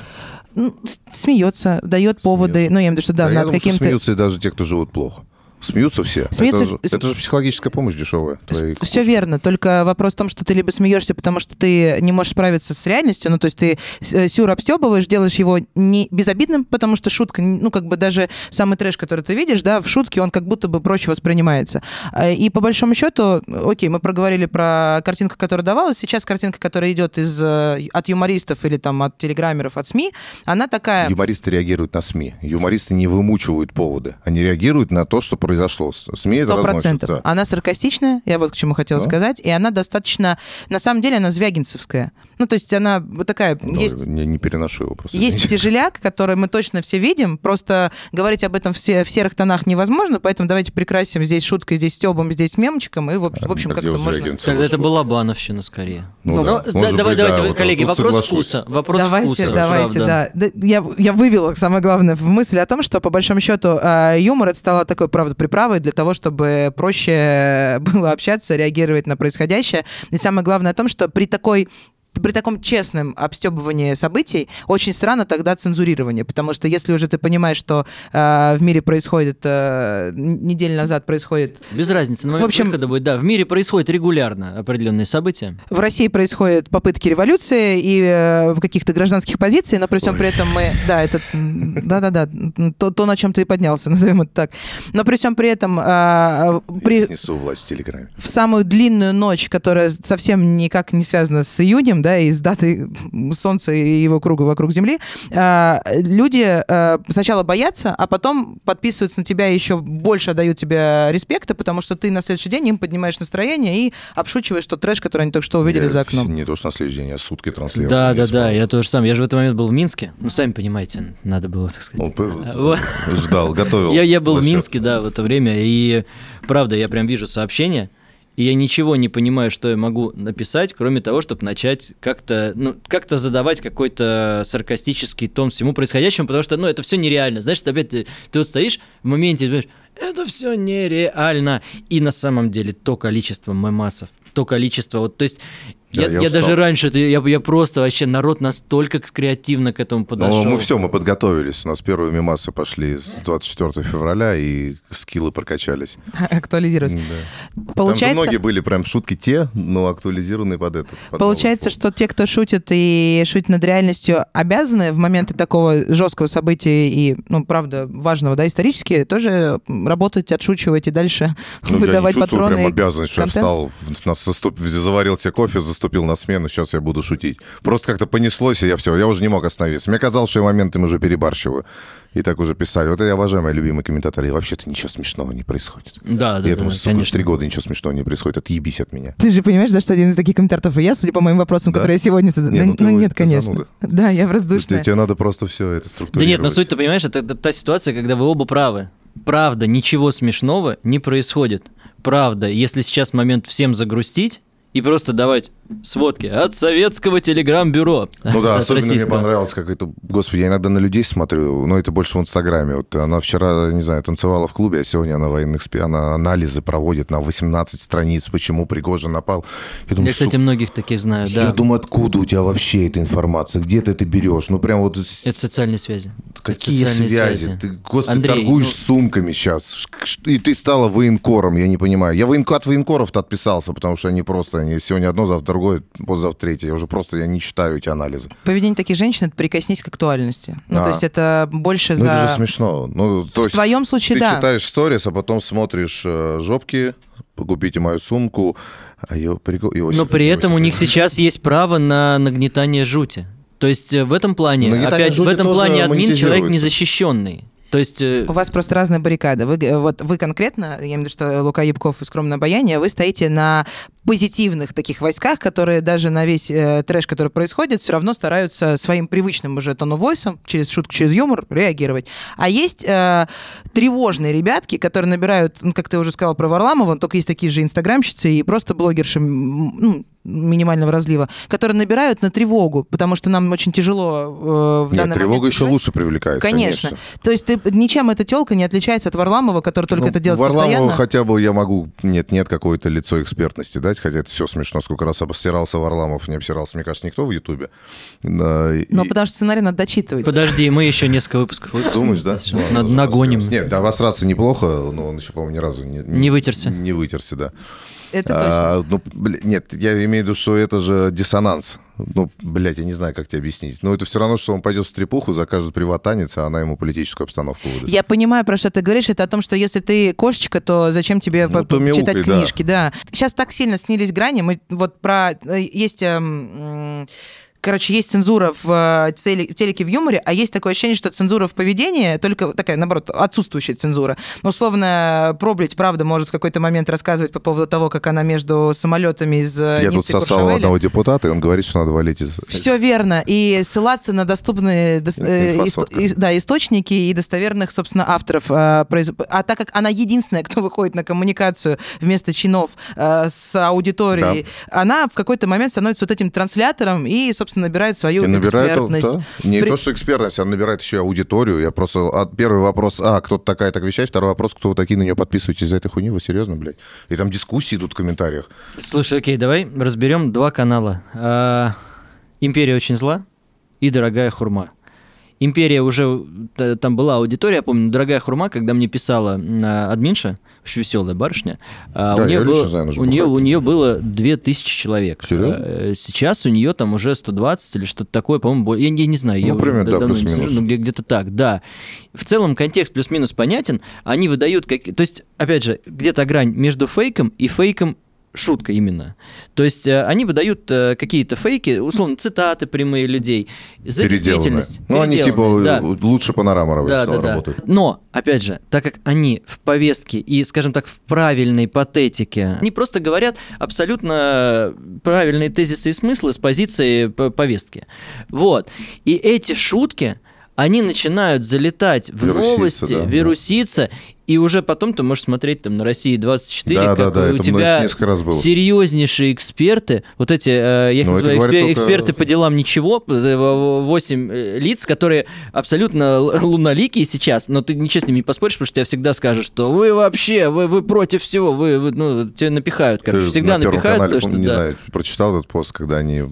Смеется, дает поводы, ну, я имею в виду, что да, я над каким-то... смеются и даже те, кто живут плохо. Смеются все. Смеются- Это, же, это же психологическая помощь дешевая. твоей Все верно, только вопрос в том, что ты либо смеешься, потому что ты не можешь справиться с реальностью, ну, то есть ты э, сюр обстебываешь, делаешь его не безобидным, потому что шутка, ну, как бы даже самый трэш, который ты видишь, да, в шутке он как будто бы проще воспринимается. А, И по большому счету, окей, мы проговорили про картинку, которая давалась, сейчас картинка, которая идет из, э, от юмористов или там от телеграммеров, от СМИ, она такая... Юмористы реагируют на СМИ. Юмористы не вымучивают поводы. Они реагируют на то, что произошло. СМИ это Сто разносят. процентов. да. Она саркастичная, я вот к чему хотела Да. сказать, и она достаточно, на самом деле, она звягинцевская. Ну, то есть она вот такая, Ну, есть... Не, не переношу его просто. Есть извините. тяжеляк, который мы точно все видим, просто говорить об этом все, в серых тонах невозможно, поэтому давайте прикрасим здесь шуткой, здесь стебом, здесь мемчиком, и, в общем, в общем А как-то можно... Тогда это шутка? была бановщина скорее. Ну, Ну, да. Ну, да, давай, быть, давайте, да, вот коллеги, вопрос соглашусь. вкуса. Вопрос давайте, вкуса. давайте, правда. да. Да, Я, я вывела, самое главное, в мысль о том, что, по большому счету, э, юмор это стало такой, правда, приправой для того, чтобы проще было общаться, реагировать на происходящее. И самое главное о том, что при такой при таком честном обстебывании событий очень странно тогда цензурирование, потому что если уже ты понимаешь, что э, в мире происходит, э, неделю назад происходит... Без разницы, на момент В общем- выхода будет, да, в мире происходят регулярно определенные события. В России происходят попытки революции и э, каких-то гражданских позиций, но при всем при этом мы... Да, это... Да-да-да, то, то, на чем ты и поднялся, назовем это так. Но при всем при этом... э, при, Снесу власть в Телеграме. в самую длинную ночь, которая совсем никак не связана с июнем, да, и с датой Солнца и его круга вокруг Земли, э, люди э, сначала боятся, а потом подписываются на тебя и еще больше отдают тебе респекта, потому что ты на следующий день им поднимаешь настроение и обшучиваешь тот трэш, который они только что увидели Я за окном. Не то, что на следующий день, а сутки транслировал. Да, да, спал. да, я тоже сам. Я же в этот момент был в Минске. Ну, сами понимаете, надо было, так сказать. Он п- Вот. ждал, готовил. Я, я был в. Минске, да, в это время, и правда, я прям вижу сообщение, и я ничего не понимаю, что я могу написать, кроме того, чтобы начать как-то, ну, как-то задавать какой-то саркастический тон всему происходящему, потому что, ну, это все нереально. Знаешь, ты опять ты, ты вот стоишь в моменте, думаешь, это все нереально. И на самом деле то количество мемасов, то количество, вот, то есть Да, я, я я устал. даже раньше, я, я просто вообще, народ настолько креативно к этому подошел. Ну, мы все, мы подготовились. У нас первые мемасы пошли с 24 февраля, и скиллы прокачались. Актуализировать. Да. Там же Получается, многие были прям шутки те, но актуализированные под это. под Получается, что те, кто шутит и шутит над реальностью, обязаны в моменты такого жесткого события и, ну, правда, важного, да, исторически, тоже работать, отшучивать и дальше Ну, выдавать я не чувствую патроны. прям обязанность, что я встал, в- на- заварил себе кофе, заступил на смену, сейчас я буду шутить. Просто как-то понеслось, и я все, я уже не мог остановиться. Мне казалось, что я моментами уже перебарщиваю. И так уже писали. Вот это я обожаю мои любимые комментаторы. И вообще-то ничего смешного не происходит. Да, да, я да, думаю, сука, конечно. три года ничего смешного не происходит. Отъебись от меня. Ты же понимаешь, за что один из таких комментаторов и я, судя по моим вопросам, Да? которые я сегодня задала. Не, Ну, ну ты ну, вот- нет, ты конечно. зануда. Да, я Слушай, воздушная. тебе надо просто все это Да структурировать. нет, но суть-то, понимаешь, это, это та ситуация, когда вы оба правы. Правда, ничего смешного не происходит. Правда, если сейчас момент всем загрустить и просто давать сводки от советского телеграм-бюро. Ну да, особенно мне понравилось, как это... Господи, я иногда на людей смотрю, но это больше в Инстаграме. Вот она вчера, не знаю, танцевала в клубе, а сегодня она военных спи... Она анализы проводит на 18 страниц, почему Пригожин напал. Я думаю, Я, кстати, многих таких знаю, я да. думаю, откуда у тебя вообще эта информация? Где ты это берешь? Ну прям вот Это социальные связи. какие социальные связи? связи. Ты, господи, Андрей, торгуешь ну- сумками сейчас. И ты стала военкором, я не понимаю. Я военко... от военкоров-то отписался, потому что они просто... Они сегодня одно, завтра другое, послезавтра третье. Я уже просто я не читаю эти анализы. Поведение таких женщин — это прикоснись к актуальности. Ну, А. то есть это больше Ну, за... это же смешно. Ну, то В есть твоем случае, ты да. читаешь сторис, а потом смотришь э, жопки, купите мою сумку, а ее прикол... Иосиф- Но при этом у Иосиф- них сейчас есть право на нагнетание жути. То есть э, в этом плане, Нагнетание опять в этом плане админ человек незащищенный. То есть э, У вас просто разная баррикада. Вы, вот вы конкретно, я имею в виду, что Лука Ябков и скромное обаяние, вы стоите на позитивных таких войсках, которые даже на весь э, трэш, который происходит, все равно стараются своим привычным уже тону войсом, через шутку, через юмор реагировать. А есть э, тревожные ребятки, которые набирают, ну, как ты уже сказал про Варламова, только есть такие же инстаграмщицы и просто блогерши ну, минимального разлива, которые набирают на тревогу, потому что нам очень тяжело э, в Нет, данный тревога момент еще лучше привлекает, Конечно. конечно. То есть ты, ничем эта телка не отличается от Варламова, который только Ну, это делает Варламову постоянно. хотя бы я могу нет-нет какое-то лицо экспертности дать, хотя это все смешно, сколько раз обостирался Варламов, не обсирался, мне кажется, никто в Ютубе. Да, и- Но потому что сценарий надо дочитывать. подожди, мы еще несколько выпусков выпустим. Думаешь, да? Надо нагоним. Нет, да, обосраться неплохо, но он еще, по-моему, ни разу не... Не вытерся. Не вытерся, да. Это точно. А, ну, бля, нет, я имею в виду, что это же диссонанс. Ну, блядь, я не знаю, как тебе объяснить. Но это все равно, что он пойдет в стрепуху, закажет приват-танец, а она ему политическую обстановку выдаст. Я понимаю, про что ты говоришь. Это о том, что если ты кошечка, то зачем тебе Ну, то мяукай, читать да. книжки, да. Сейчас так сильно снились грани. Мы вот про... э, Есть... эм, м, Короче, есть цензура в, э, цели- в телеке в юморе, а есть такое ощущение, что цензура в поведении, только такая, наоборот, отсутствующая цензура. Но, условно, Проблить, правда, может в какой-то момент рассказывать по поводу того, как она между самолетами из э, Я тут Ниццы и сосал одного депутата, и он говорит, что надо валить из... Все верно. И ссылаться на доступные дос- э, Инфосотка. исто- и- да, источники и достоверных, собственно, авторов. э, А так как она единственная, кто выходит на коммуникацию вместо чинов э, с аудиторией, она в какой-то момент становится вот этим транслятором и, собственно, набирает свою И набирает, экспертность. да. Не При- то, что экспертность, она набирает еще и аудиторию. Я просто... а, Первый вопрос, а, кто-то такая так вещает. Второй вопрос, кто вы такие на нее подписываетесь за этой хуйни? Вы серьезно, блядь? И там дискуссии идут в комментариях. Слушай, окей, давай разберем два канала. А, Империя очень зла и дорогая хурма. Империя уже, т- там была аудитория, я помню, дорогая хурма, когда мне писала а, админша, очень веселая барышня, а, Да, у, нее я было, знаю, у, нее, у нее было 2000 человек. Серьезно? Э, Сейчас у нее там уже 120 или что-то такое, по-моему, я, я не знаю, я Ну, уже примерно, да, давно не слежу, но где- где-то так, да. В целом контекст плюс-минус понятен, они выдают, как... то есть, опять же, где-то грань между фейком и фейком шутка именно. То есть э, они выдают э, какие-то фейки, условно, цитаты прямые людей за действительность. Ну, они типа да. лучше панорамовые Да, да, да. работают. Но, опять же, так как они в повестке и, скажем так, в правильной патетике, они просто говорят абсолютно правильные тезисы и смыслы с позиции повестки. Вот. И эти шутки, они начинают залетать в Вируситься, новости, да, да. И уже потом ты можешь смотреть там на России 24, Да, да, как да, у это мной тебя серьезнейшие эксперты, вот эти, э, я их Ну, называю говорит экспе- только- эксперты по делам ничего, 8 лиц, которые абсолютно луналикие сейчас, но ты ничего с ними не поспоришь, потому что тебе всегда скажут, что вы вообще, вы, вы против всего, вы, вы, ну, тебе напихают, Ты всегда на напихают, канале, то, что не да. знаю, прочитал этот пост, когда они...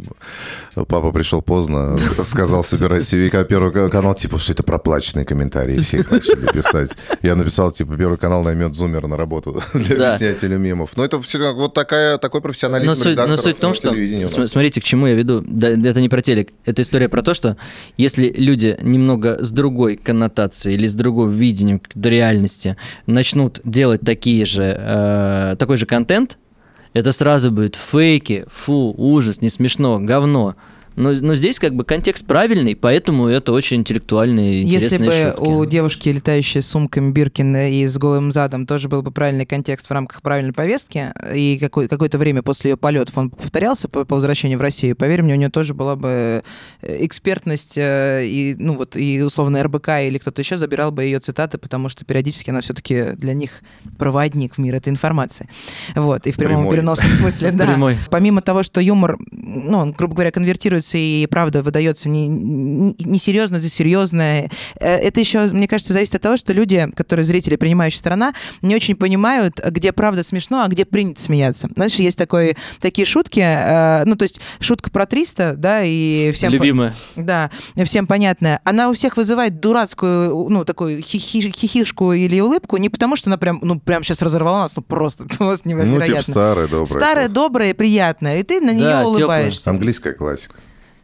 Папа пришел поздно, сказал собирать CV, Первый ка- канал, типа, что это проплаченные комментарии, все их начали писать. Я написал, типа, Первый канал наймет зумера на работу для Да. объяснятеля мемов. Но это все вот такая, такой профессионализм Но суть, но суть в том, что... Смотрите, к чему я веду. Да, это не про телек. Это история про то, что если люди немного с другой коннотацией или с другим видением реальности начнут делать такие же, э, такой же контент, это сразу будет фейки, фу, ужас, не смешно, говно. Но, но здесь как бы контекст правильный, поэтому это очень интеллектуальные, Если интересные бы шутки. у девушки, летающей с сумками Биркин и с голым задом, тоже был бы правильный контекст в рамках правильной повестки, и какой, какое-то время после ее полетов он повторялся по, по возвращению в Россию, поверь мне, у нее тоже была бы э, экспертность э, и, ну вот, и условно РБК или кто-то еще забирал бы ее цитаты, потому что периодически она все-таки для них проводник в мир этой информации. Вот, и в прямом Прямой. переносном смысле, да. Прямой. Помимо того, что юмор, ну, он, грубо говоря, конвертируется и правда выдается не, не, не серьезно за серьезное, э, это еще, мне кажется, зависит от того, что люди, которые зрители, принимающая сторона, не очень понимают, где правда смешно, а где принято смеяться. Знаешь, есть такой, такие шутки, э, ну, то есть шутка про 300, да, и всем... по- Любимая. да, всем понятная. Она у всех вызывает дурацкую, ну, такую хихи- хихишку или улыбку, не потому что она прям, ну, прям сейчас разорвала нас, ну, просто, просто Ну, невероятно. типа старая, добрая. Старая, добрая, приятная, и ты на нее Да, улыбаешься. Английская классика.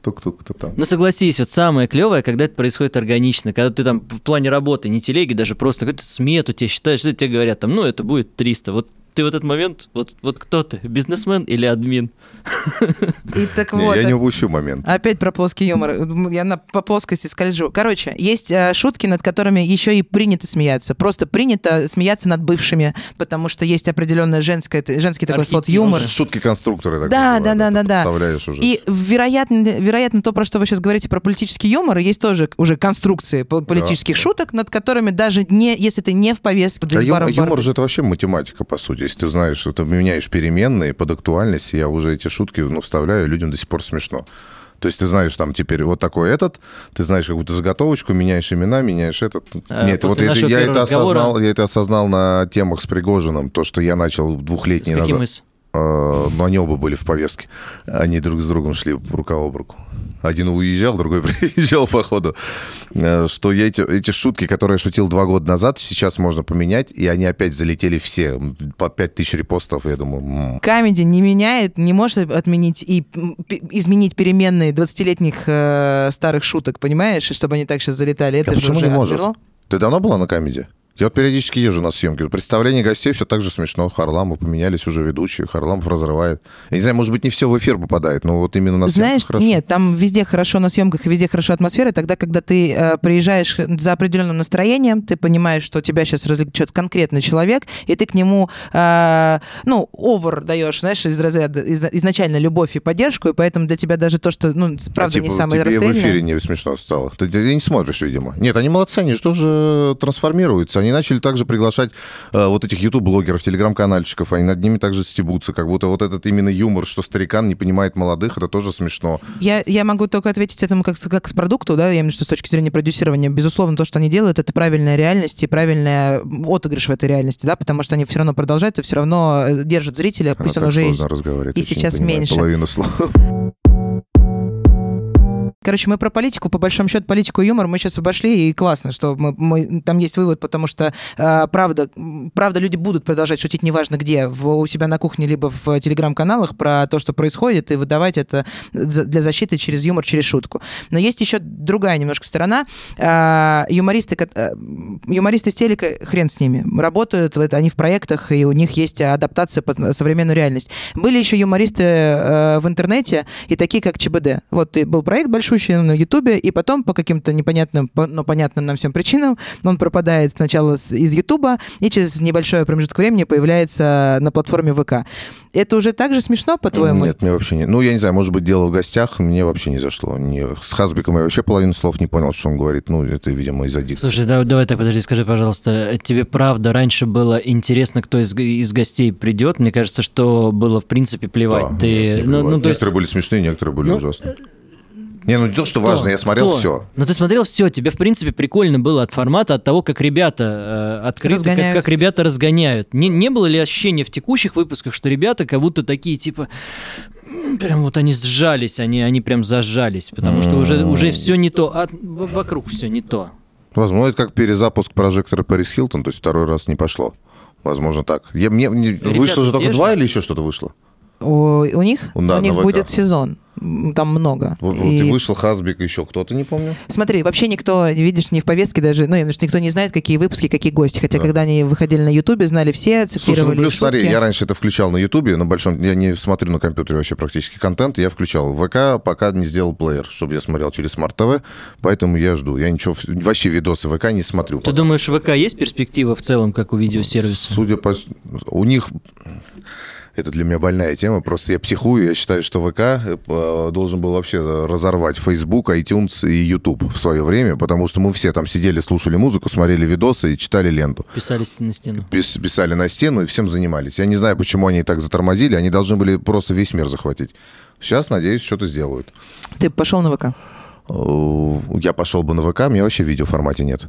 Тук-тук, кто там. Ну согласись, вот самое клевое, когда это происходит органично, когда ты там в плане работы, не телеги, даже просто какой-то смету тебе считаешь, что тебе говорят там, ну это будет 300. Вот ты в этот момент, вот, вот кто ты, бизнесмен или админ? И так Не, вот. я не упущу момент. Опять про плоский юмор. Я на, по плоскости скольжу. Короче, есть э, шутки, над которыми еще и принято смеяться. Просто принято смеяться над бывшими, потому что есть определенное женское, женский такой слот Архетип. юмора. Шутки-конструкторы. так Да, да, да, да, да. Подставляешь уже. И вероятно, вероятно, то, про что вы сейчас говорите, про политический юмор, есть тоже уже конструкции по- политических да. шуток, над которыми даже не, если ты не в повестке, А из ю- бара в бар- юмор же это вообще математика, по сути. Если ты знаешь, что ты меняешь переменные под актуальность, я уже эти шутки ну, вставляю, людям до сих пор смешно. То есть ты знаешь там теперь вот такой этот, ты знаешь какую-то заготовочку, меняешь имена, меняешь этот. А, Нет, вот я первого это разговора- осознал, я это осознал на темах с Пригожиным, то, что я начал двухлетний назад. из? Э, Но они оба были в повестке. Они друг с другом шли рука об руку. Один уезжал, другой приезжал, походу. Э, Что я эти, эти шутки, которые я шутил два года назад, сейчас можно поменять, и они опять залетели все. По 5000 репостов, я думаю... Камеди не меняет, не может отменить и изменить переменные 20-летних э, старых шуток, понимаешь, чтобы они так сейчас залетали. Это А же почему уже не может? отмерло. Ты давно была на камеди? Я вот периодически езжу на съемки. Представление гостей все так же смешно. Харламов поменялись уже ведущие. Харламов разрывает. Я не знаю, может быть, не все в эфир попадает, но вот именно на съемках Знаешь, хорошо. нет, там везде хорошо на съемках и везде хорошо атмосфера. Тогда, когда ты э, приезжаешь за определенным настроением, ты понимаешь, что тебя сейчас развлечет конкретный человек, и ты к нему, э, ну, овер даешь, знаешь, из разряда из- изначально любовь и поддержку, и поэтому для тебя даже то, что, ну, А, правда, не типа, самое тебе в расстрельное. эфире не смешно стало. Ты, ты не смотришь, видимо. Нет, они молодцы, они же тоже трансформируются. Они начали также приглашать э, вот этих ютуб-блогеров, телеграм-канальщиков. Они над ними также стебутся. Как будто вот этот именно юмор, что старикан не понимает молодых, это тоже смешно. Я, я могу только ответить этому как, с- как с продукту, да, я имею в виду, что с точки зрения продюсирования. Безусловно, то, что они делают, это правильная реальность и правильная отыгрыш в этой реальности, да, потому что они все равно продолжают и все равно э, держат зрителя, пусть он так уже и- и сейчас меньше. Половину слов. Короче, мы про политику, по большому счету, политику и юмор мы сейчас обошли, и классно, что мы, мы, там есть вывод, потому что, э, правда, правда, люди будут продолжать шутить неважно где, в, у себя на кухне, либо в телеграм-каналах про то, что происходит, и выдавать это для защиты через юмор, через шутку. Но есть еще другая немножко сторона. Э, юмористы, э, юмористы с телека, хрен с ними, работают, они в проектах, и у них есть адаптация под современную реальность. Были еще юмористы э, в интернете, и такие, как ЧБД. Вот был проект большущий на Ютубе, и потом по каким-то непонятным, но понятным нам всем причинам он пропадает сначала из Ютуба, и через небольшой промежуток времени появляется на платформе ВК. Это уже так же смешно, по-твоему? Нет, мне вообще не... Ну, я не знаю, может быть, дело в гостях, мне вообще не зашло. Не... С Хазбиком я вообще половину слов не понял, что он говорит. Ну, это, видимо, из-за дикции. Слушай, давай, давай так, подожди, скажи, пожалуйста, тебе правда раньше было интересно, кто из, из гостей придет? Мне кажется, что было, в принципе, плевать. Да, Ты... нет, не ну, плевать. ну, то некоторые есть... были смешные, некоторые были Ну, ужасные. Не, ну не то, что важно, я смотрел Кто? все. Ну ты смотрел все, тебе в принципе прикольно было от формата, от того, как ребята э, открыты, как, Разгоняют. как ребята разгоняют. Не, не было ли ощущения в текущих выпусках, что ребята как будто такие типа прям вот они сжались, они, они прям зажались, потому что уже, уже все не то, а вокруг все не то. Возможно, это как перезапуск прожектора Пэрис Хилтон, то есть второй раз не пошло. Возможно, так. Я, мне, не- вышло же только же. два или еще что-то вышло? У, у них, Да, у них ВК. будет сезон. Там много. Вот, вот И- вышел Хасбик, еще кто-то, не помню. Смотри, вообще никто, видишь, не в повестке даже, ну, потому что никто не знает, какие выпуски, какие гости. Хотя, Да. когда они выходили на Ютубе, знали все, Слушай, цитировали ну плюс, смотри, я раньше это включал на Ютубе, на большом, я не смотрю на компьютере вообще практически контент, я включал. ВК пока не сделал плеер, чтобы я смотрел через Smart TV, поэтому я жду. Я ничего, вообще видосы ВК не смотрю. Ты пока. думаешь, в ВК есть перспектива в целом, как у видеосервиса? Судя по... У них... Это для меня больная тема, просто я психую, я считаю, что ВК э, должен был вообще разорвать Facebook, iTunes и YouTube в свое время, потому что мы все там сидели, слушали музыку, смотрели видосы и читали ленту. Писались на стену. Пис- Писали на стену и всем занимались. Я не знаю, почему они так затормозили, они должны были просто весь мир захватить. Сейчас, надеюсь, что-то сделают. Ты пошел на ВК? Э, Я пошел бы на ВК, мне вообще видео в формате нет.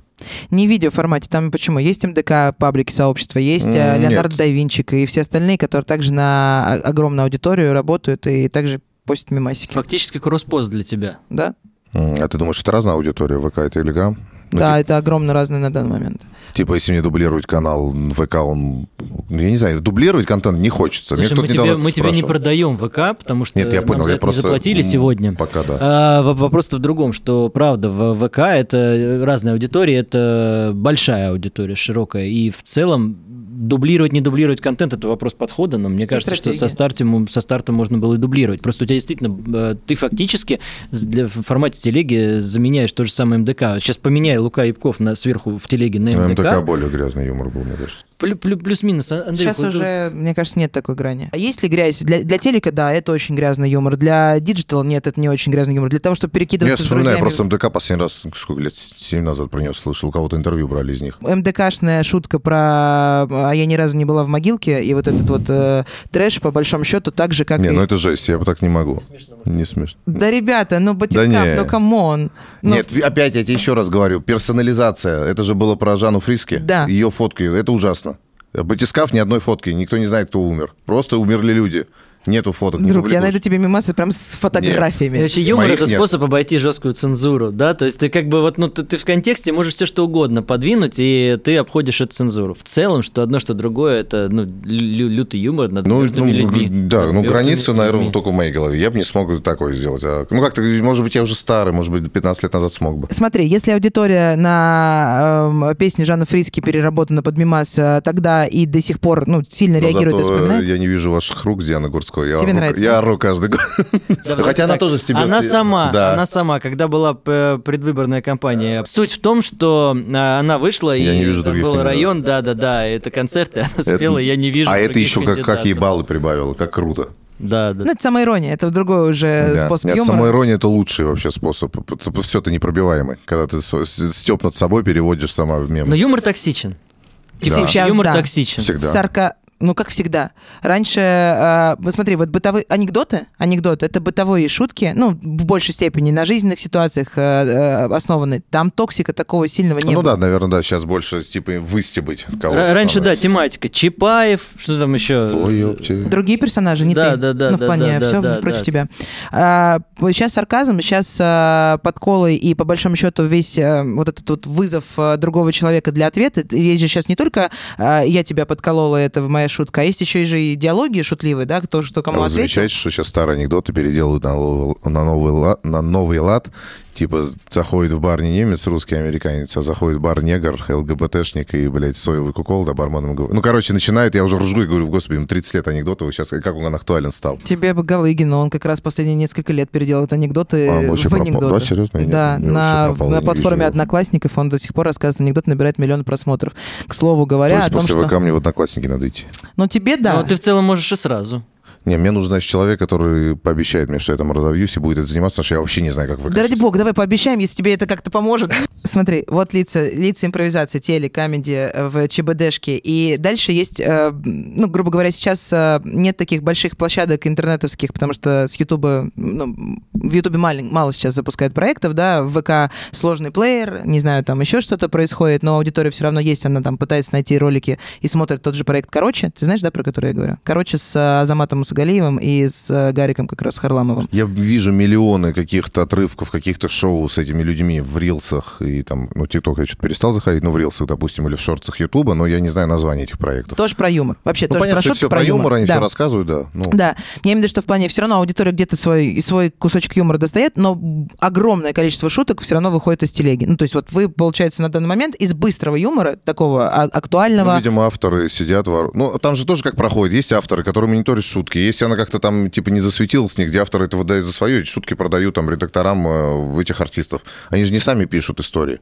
Не в видеоформате, там почему? Есть МДК, паблики, сообщества, есть э, М, Леонардо нет. да Винчик и все остальные, которые также на огромную аудиторию работают и также постят мимасики. Фактически кросс-пост для тебя. Да? А ты думаешь, это разная аудитория, ВК и Телеграм? Ну, да, это огромно разные на данный момент. Типа, если мне дублировать канал ВК, он... ну, Я не знаю, дублировать контент не хочется. Слушай, мне мы, тебе, мы тебя не продаем ВК, потому что Нет, я нам понял, я просто... не заплатили сегодня. Пока, да. А, в- вопрос-то в другом, что правда, в ВК это разная аудитория, это большая аудитория, широкая, и в целом дублировать, не дублировать контент это вопрос подхода, но мне кажется, что со стартом, со стартом можно было и дублировать. Просто у тебя действительно, э, ты фактически для, в формате телеги заменяешь то же самое МДК. Сейчас поменяй Лука Ябков на, сверху в телеге на МДК. МДК более грязный юмор был, мне кажется. Плю- плю- Плюс-минус, А- Андрей. Сейчас вот- уже, мне кажется, нет такой грани. А есть ли грязь? Для, для телека, да, это очень грязный юмор. Для диджитала, нет, это не очень грязный юмор. Для того, чтобы Я перекидываться с вспоминаю, друзьями... просто МДК последний раз, сколько лет, 7 назад про него слышал, у кого-то интервью брали из них. МДКшная шутка про «а я ни разу не была в могилке» и вот этот вот э, трэш, по большому счету, так же, как Не, и... ну это жесть, я бы так не могу. Не смешно. Да, ребята, ну, батискаф, не. ну, come on. Ну, Нет, опять я тебе еще раз говорю, персонализация. Это же было про Жанну Фриске. Да. Ее фотки, это ужасно. Батискаф ни одной фотки, никто не знает, кто умер. Просто умерли люди. Нету фоток. не Друг, я найду тебе мемасы прям с фотографиями. Короче, юмор Моих это нет. способ обойти жесткую цензуру, да, то есть ты как бы вот, ну, ты, ты в контексте можешь все что угодно подвинуть, и ты обходишь эту цензуру. В целом, что одно, что другое, это, ну, лю- лютый юмор над Ну, ну, людьми. да, Над ну границы, наверное, людьми. только в моей голове. Я бы не смог такое сделать. А, ну как-то, может быть, я уже старый, может быть, 15 лет назад смог бы. Смотри, если аудитория на эм, песни Жанна Фриски переработана под мимас э, тогда и до сих пор ну, сильно Но реагирует и зато, э, вспоминает, я не вижу ваших рук, Диана Гурской. Я Тебе ору, нравится, Я да? ору каждый год. Хотя она тоже стебется. Она сама, Да. она сама, когда была э, предвыборная кампания. Суть в том, что э, она вышла, Я и не вижу там других был кандидатов. район, да-да-да, это концерты, она спела, я не вижу А это еще как, какие кандидатов. баллы прибавило, как круто. Да, да. ну, это самоирония, это другой уже Да. способ Нет, юмора. самоирония это лучший вообще способ. Все ты непробиваемый. Когда ты степ над собой переводишь сама в мем. Но юмор токсичен. Сейчас, юмор да. токсичен. Всегда. Сарка... Ну, как всегда. Раньше, э, вот смотри, вот бытовые анекдоты, анекдоты, это бытовые шутки, ну, в большей степени на жизненных ситуациях э, э, основаны. Там токсика такого сильного не Ну было. да, наверное, да, сейчас больше типа выстебать кого-то. Раньше, да, становится. тематика. Чапаев, что там еще? Ой. Другие персонажи, не Да, ты. да, да, Ну, в да, плане да, все да, против да. тебя. А, сейчас сарказм, сейчас а, подколы и, по большому счету, весь а, вот этот вот вызов а, другого человека для ответа. Есть же сейчас не только а, я тебя подколола, это моя шутка, а есть еще и же и диалоги шутливые, да, кто что А кому вы ответил. замечаете, что сейчас старые анекдоты переделывают на, на, новый, лад, на новый лад? Типа, заходит в бар не немец, русский американец, а заходит в бар негр, ЛГБТшник и, блядь, соевый кукол, да, бармен ему говорит. Ну, короче, начинает, я уже ржу и говорю, господи, ему 30 лет анекдотов, сейчас как он актуален стал. Тебе бы Галыгин, он как раз последние несколько лет переделывает анекдоты А, в вообще пропал. анекдоты. Да, серьезно? Да, я на, пропал, на платформе вижу. Одноклассников он до сих пор рассказывает анекдот, набирает миллионы просмотров. К слову То говоря, есть о том, после что... ВК мне в одноклассники надо идти. Ну, тебе да. Ну, ты в целом можешь и сразу. Не, мне нужен, значит, человек, который пообещает мне, что я там разовьюсь и будет этим заниматься, потому что я вообще не знаю, как Да выкачать. ради бога, давай пообещаем, если тебе это как-то поможет. Смотри, вот лица, лица импровизации, теле, камеди э, в ЧБДшке. И дальше есть, э, ну, грубо говоря, сейчас э, нет таких больших площадок интернетовских, потому что с Ютуба, ну, в Ютубе мало, мало сейчас запускают проектов, да, в ВК сложный плеер, не знаю, там еще что-то происходит, но аудитория все равно есть, она там пытается найти ролики и смотрит тот же проект «Короче». Ты знаешь, да, про который я говорю? «Короче» с Азаматом Мусагалиевым и с э, Гариком как раз Харламовым. Я вижу миллионы каких-то отрывков, каких-то шоу с этими людьми в рилсах и там, ну, ТикТок я что-то перестал заходить, ну, в рилсах, допустим, или в шортсах Ютуба, но я не знаю названия этих проектов. Тоже про юмор. Вообще Ну, тоже понятно, про шутки, все про юмор, они Да. все рассказывают, да. Ну, Да, я имею в виду, что в плане все равно аудитория где-то свой, свой кусочек юмора достает, но огромное количество шуток все равно выходит из телеги. Ну, то есть вот вы, получается, на данный момент из быстрого юмора, такого а- актуального... Ну, видимо, авторы сидят, вор... ну, там же тоже как проходит. Есть авторы, которые мониторят шутки. Если она как-то там, типа, не засветилась нигде, авторы это выдают за свое, эти шутки продают там редакторам э, этих артистов. Они же не сами пишут истории.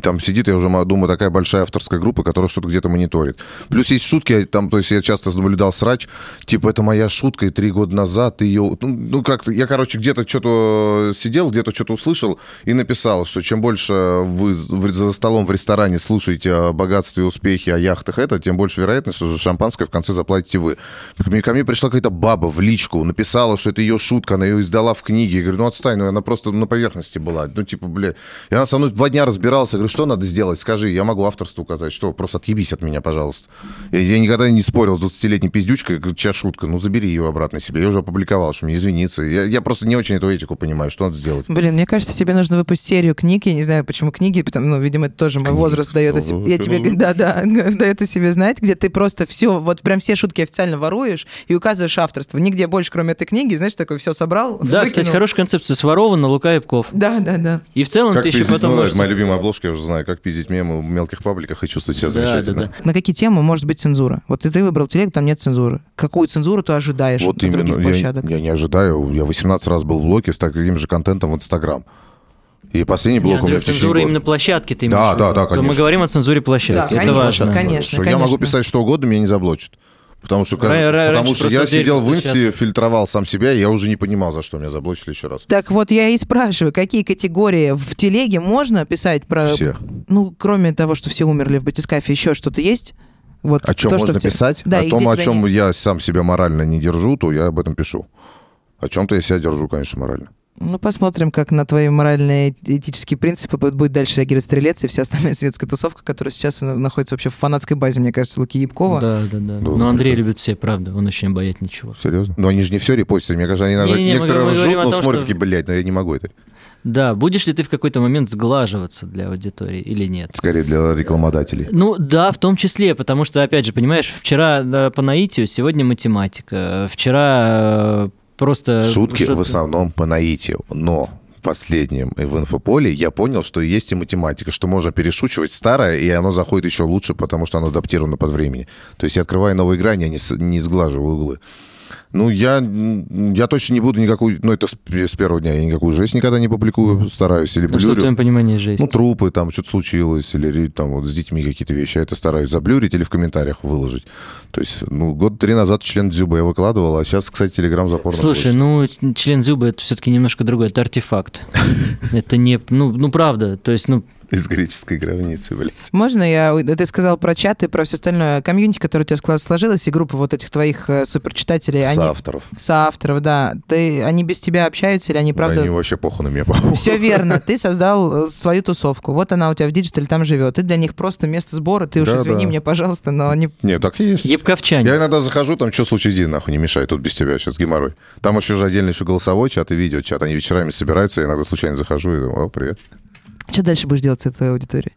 Там сидит, я уже думаю, такая большая авторская группа, которая что-то где-то мониторит. Плюс есть шутки, там, то есть я часто наблюдал срач, типа, это моя шутка, и три года назад ее... Ну, ну как-то, я, короче, где-то что-то сидел, где-то что-то услышал и написал, что чем больше вы за столом в ресторане слушаете о богатстве, успехе, о яхтах это, тем больше вероятность, что шампанское в конце заплатите вы. Ко мне пришла какая-то баба в личку, написала, что это ее шутка, она ее издала в книге. Я говорю, ну отстань, ну она просто на поверхности была. Ну типа, бля. И она со мной два дня разбиралась. Говорю, что надо сделать? Скажи, я могу авторство указать. Что? Просто отъебись от меня, пожалуйста. Я, я никогда не спорил с 20-летней пиздючкой. Чья шутка? Ну забери ее обратно себе. Я уже опубликовал, что мне извиниться. Я, я просто не очень эту этику понимаю, что надо сделать. Блин, мне кажется, тебе нужно выпустить серию книг. Я не знаю, почему книги, потому, ну, видимо, это тоже мой Книги. возраст дает о себе. Я тебе, Ну. да, да, дает о себе знать, где ты просто все, вот прям все шутки официально воруешь и указываешь авторство. Нигде больше, кроме этой книги, знаешь, такой все собрал. Да, кстати, выкинул. хорошая концепция. Своровано Лука Ипков. Да, да, да. И в целом Как ты еще пиздить, потом можешь... моя любимая обложка, уже знаю, как пиздить мемы в мелких пабликах и чувствовать себя Да, да, замечательно. да. На какие темы может быть цензура? Вот ты выбрал телегу, там нет цензуры. Какую цензуру ты ожидаешь Вот от других именно, площадок? я, я не ожидаю. Я 18 раз был в блоке с таким же контентом в Инстаграм. И последний блок у меня Андрюх, в цензура года. именно площадки ты Да, имеешь да, виду. да, То Мы конечно. говорим о цензуре площадки. Да, это конечно, важно. конечно. Что я могу писать что угодно, меня не заблочат. Потому что, Ра- ра- потому что я сидел в инсте, фильтровал сам себя, и я уже не понимал, за что меня заблочили еще раз. Так вот, я и спрашиваю, какие категории в телеге можно писать про... Все. Ну, кроме того, что все умерли в батискафе, еще что-то есть? Вот О чем то, что можно те- писать? Да, о том, о чем не- я сам себя морально не держу, то я об этом пишу. О чем-то я себя держу, конечно, морально. Ну, посмотрим, как на твои моральные этические принципы будет дальше реагировать Стрелец и вся остальная светская тусовка, которая сейчас на- находится вообще в фанатской базе, мне кажется, Луки Ябкова. Да, да, да. Да, Но Андрей любит все, правда. Он очень не боит ничего. Серьезно? Но они же не все репостят. Мне кажется, они иногда Не-не-не, мы некоторые мы ржут, о но том, смотрят что- такие, блядь, но я не могу это. Да, будешь ли ты в какой-то момент сглаживаться для аудитории или нет? Скорее для рекламодателей. Ну да, в том числе, потому что, опять же, понимаешь, вчера да, по наитию, сегодня математика, вчера э, просто... Шутки что-то- в основном по наитию, но последнем и в инфополе я понял, что есть и математика, что можно перешучивать старое, и оно заходит еще лучше, потому что оно адаптировано под времени. То есть я открываю новые грани, а не, не сглаживаю углы. Ну, я, я точно не буду никакую... Ну, это с, с первого дня. Я никакую жесть никогда не публикую, стараюсь. Или Ну, что в блюрю. твоем понимании жесть? Ну, трупы, там что-то случилось, или там вот с детьми какие-то вещи. Я это стараюсь заблюрить или в комментариях выложить. То есть, ну, год три назад член Дзюба я выкладывал, а сейчас, кстати, Телеграм запор Слушай, ну, член зуба это все-таки немножко другой, это артефакт. Это не, ну, ну, правда, то есть, ну, Из греческой гробницы, блядь. Можно я... Ты сказал про чаты, про все остальное. Комьюнити, которое у тебя склад- сложилось, и группа вот этих твоих э, суперчитателей, они... Соавторов. Соавторов, да. Ты, они без тебя общаются или они, правда... Они вообще похуй на меня, по-моему. Все верно, ты создал э, свою тусовку. Вот она у тебя в диджитале там живет. Ты для них просто место сбора. Ты уж Да, извини да. меня, пожалуйста, но они... Не, так и есть. Ебковчане. Я иногда захожу, там, что случай, иди, нахуй, не мешай, тут без тебя сейчас геморрой. Там еще же отдельно еще голосовой чат и видео-чат. Они вечерами собираются, я иногда случайно захожу и думаю, о, привет. Что дальше будешь делать с этой аудиторией?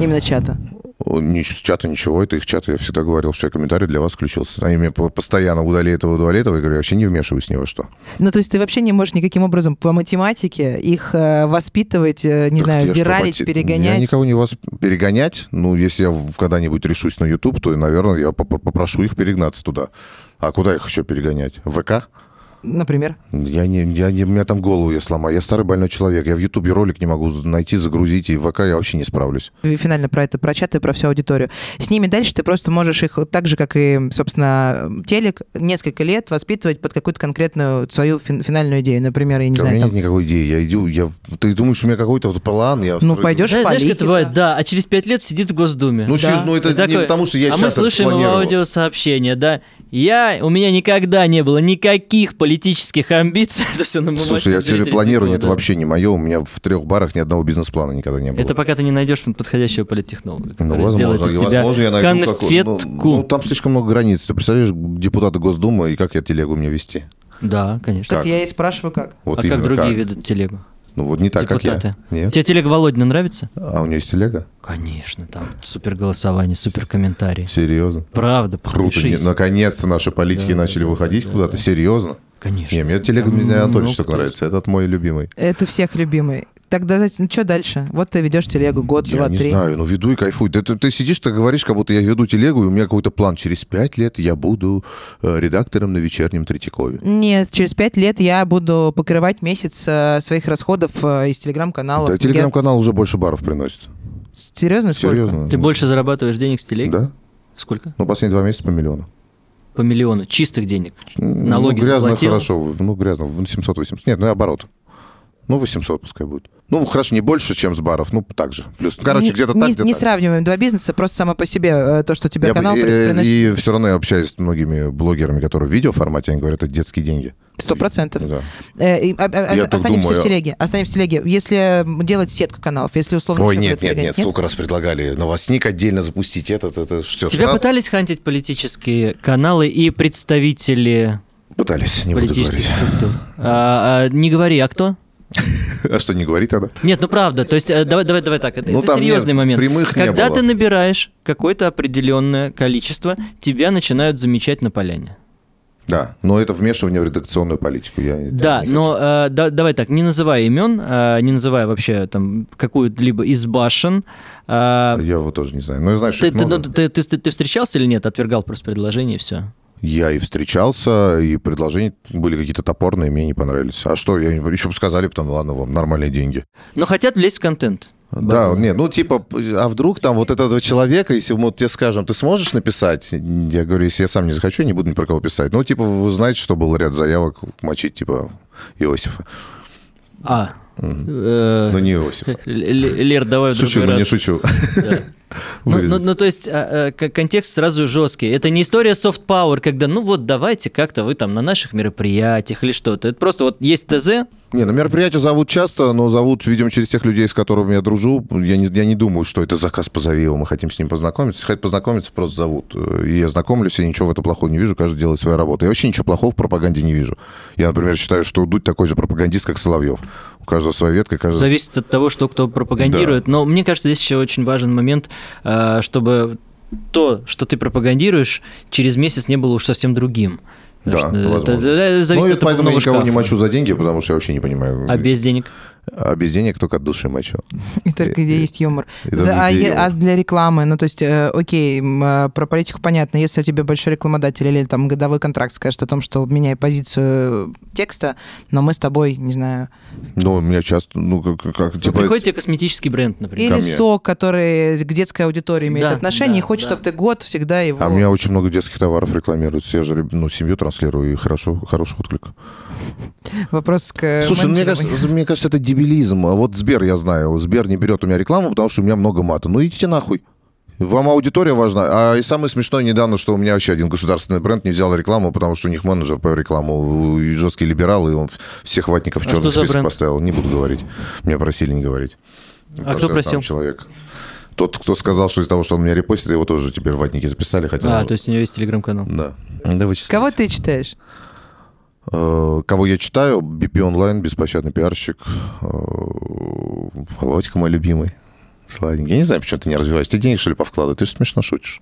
Именно чата. О, ни- с чата ничего, это их чат. Я всегда говорил, что я комментарий для вас включился. Они мне по- постоянно удали этого, удали этого. Я говорю, я вообще не вмешиваюсь ни во что. Ну, то есть ты вообще не можешь никаким образом по математике их э, воспитывать, э, не Так знаю, я что, виралить, поте- перегонять? Я никого не вас перегонять. Ну, если я когда-нибудь решусь на YouTube, то, наверное, я поп- попрошу их перегнаться туда. А куда их еще перегонять? В ВК? Например? Я не, я не, у меня там голову я сломаю. Я старый больной человек. Я в Ютубе ролик не могу найти, загрузить, и в ВК я вообще не справлюсь. И Финально про это, про чат и про всю аудиторию. С ними дальше ты просто можешь их так же, как и, собственно, телек, несколько лет воспитывать под какую-то конкретную свою фин- финальную идею. Например, я не у знаю, меня там... нет никакой идеи. Я иду, я... Ты думаешь, у меня какой-то вот план? Я Ну, строю- пойдешь Знаешь, знаешь, как это бывает? Да, а через пять лет сидит в Госдуме. Ну, Да. ж, ну это И не такой, потому, что я а мы сейчас это слушаем его спланировал. аудиосообщение, да. Я, у меня никогда не было никаких политических амбиций. Это все на Слушай, я все планирование, это вообще не мое. У меня в трех барах ни одного бизнес-плана никогда не было. Это пока ты не найдешь подходящего политтехнолога, Ну, возможно, сделает из тебя возможно, я найду какой- ну, конфетку. Ну, там слишком много границ. Ты представляешь, депутаты Госдумы, и как я телегу мне вести? Да, конечно. Так как? я и спрашиваю, как. Вот а как другие ведут телегу? Ну, вот не так, Депутаты. как я. Нет. Тебе телега Володина нравится? А у нее есть телега? Конечно, там супер голосование, супер комментарии. Серьезно? Правда, Круто. Не- Наконец-то наши политики Да, начали да, выходить да, куда-то. да. Серьезно? Конечно. Не, мне телега Дмитрия Анатольевича много только кто нравится. Этот мой любимый. Это всех любимый. Тогда, ну что дальше? Вот ты ведешь телегу год, Я два, не три. знаю, ну веду и кайфуй. Ты, ты- ты сидишь, ты говоришь, как будто я веду телегу, и у меня какой-то план. Через пять лет я буду э, редактором на вечернем Третьякове. Нет, через пять лет я буду покрывать месяц э, своих расходов э, из телеграм-каналов. Да, телеграм-канал уже больше баров приносит. Я- Серьезно? Сколько? Серьезно. Ты больше зарабатываешь денег с телеги? Да. Сколько? Ну, последние два месяца по миллиону. По миллиону чистых денег. Налоги ну, грязно заплатил? хорошо. Ну, грязно. 700-800. Нет, ну, и оборот. Ну, 800 пускай будет. Ну, хорошо, не больше, чем с баров. Ну, так же. Плюс, короче, Не- где-то не, так, где-то не так. сравниваем два бизнеса, просто само по себе э, то, что тебе Я канал э, приносит. И все равно я общаюсь с многими блогерами, которые в видеоформате, они говорят, это детские деньги. Сто процентов. Да. Э, и, а- а- останемся думаю. в телеге. Останемся в телеге. Если делать сетку каналов, если условно... Ой, нет, нет, перегонять, нет, сколько раз предлагали новостник отдельно запустить этот, это все. Тебя пытались хантить политические каналы и представители Пытались, не буду говорить. структур? А, а, не говори, а кто? А что, не говорить тогда? Нет, ну правда, то есть э, давай, давай, давай так, это, Ну, это серьезный нет, момент. прямых не Когда ты набираешь какое-то определенное количество, тебя начинают замечать на поляне. Да, но это вмешивание в редакционную политику. Я, я Да, не но э, да- давай так, не называя имен, э, не называя вообще там какую-либо из башен. э. Я его тоже не знаю. Но я знаю, что ты, их ты- ну, ты- ты- ты- ты встречался или нет? Отвергал просто предложение и все. Я и встречался, и предложения были какие-то топорные, мне не понравились. А что, я еще бы сказали потом, ладно, вам нормальные деньги. Но хотят влезть в контент. Да, базовый. не, ну типа, а вдруг там вот этого человека, если мы вот тебе скажем, ты сможешь написать? Я говорю, если я сам не захочу, я не буду ни про кого писать. Ну, типа, вы знаете, что был ряд заявок мочить, типа, Иосифа. А. э, Ну, не Иосифа. Лер, давай в Шучу, другой но не раз. шучу. Ну, ну, ну, то есть а, а, контекст сразу жесткий. Это не история soft power, когда, ну вот давайте как-то вы там на наших мероприятиях или что-то. Это просто вот есть ТЗ, Не, на мероприятия зовут часто, но зовут, видимо, через тех людей, с которыми я дружу. Я не, я не думаю, что это заказ позови его, мы хотим с ним познакомиться. Если хотят познакомиться, просто зовут. И я знакомлюсь, и ничего в этом плохого не вижу, каждый делает свою работу. Я вообще ничего плохого в пропаганде не вижу. Я, например, считаю, что Дудь такой же пропагандист, как Соловьев. У каждого своя ветка, каждый... зависит от того, что кто пропагандирует. Но мне кажется, здесь еще очень важен момент, а, чтобы то, что ты пропагандируешь, через месяц не было уж совсем другим. Да, что возможно. это- это зависит Ну, от поэтому я никого не мочу за деньги, потому что я вообще не понимаю. А без денег? А без денег только от души мочу. И только где есть юмор. За- а, е- а для рекламы, ну то есть, э, окей, э, про политику понятно, если тебе большой рекламодатель или там годовой контракт скажет о том, что меняй позицию текста, но мы с тобой, не знаю, Ну, у меня часто, ну, как, как, типа... приходит тебе косметический бренд, например. или сок, который к детской аудитории имеет Да, отношение, да, и хочет, да. чтобы ты год всегда его... А у меня очень много детских товаров рекламируется. Я же, ну, семью транслирую, и хорошо, хороший отклик. Вопрос к Слушай, ну, мне кажется, мне кажется, это дебилизм. А Вот Сбер, я знаю, Сбер не берет у меня рекламу, потому что у меня много мата. Ну идите нахуй. Вам аудитория важна. А и самое смешное недавно, что у меня вообще один государственный бренд не взял рекламу, потому что у них менеджер по рекламу и жесткий либерал, и он всех ватников в А черный за список бренд? поставил. Не буду говорить. Меня просили не говорить. Потому кто просил? человек. Тот, кто сказал, что из-за того, что он меня репостит, его тоже теперь ватники записали, хотя... А, то есть у него есть телеграм-канал. Да. Да. Кого ты читаешь? Э, Кого я читаю? BP онлайн, беспощадный пиарщик. Э, Володька мой любимый. Сладенький. Я не знаю, почему ты не развиваешься. Ты денег, что ли, повкладываешь? Ты же смешно шутишь.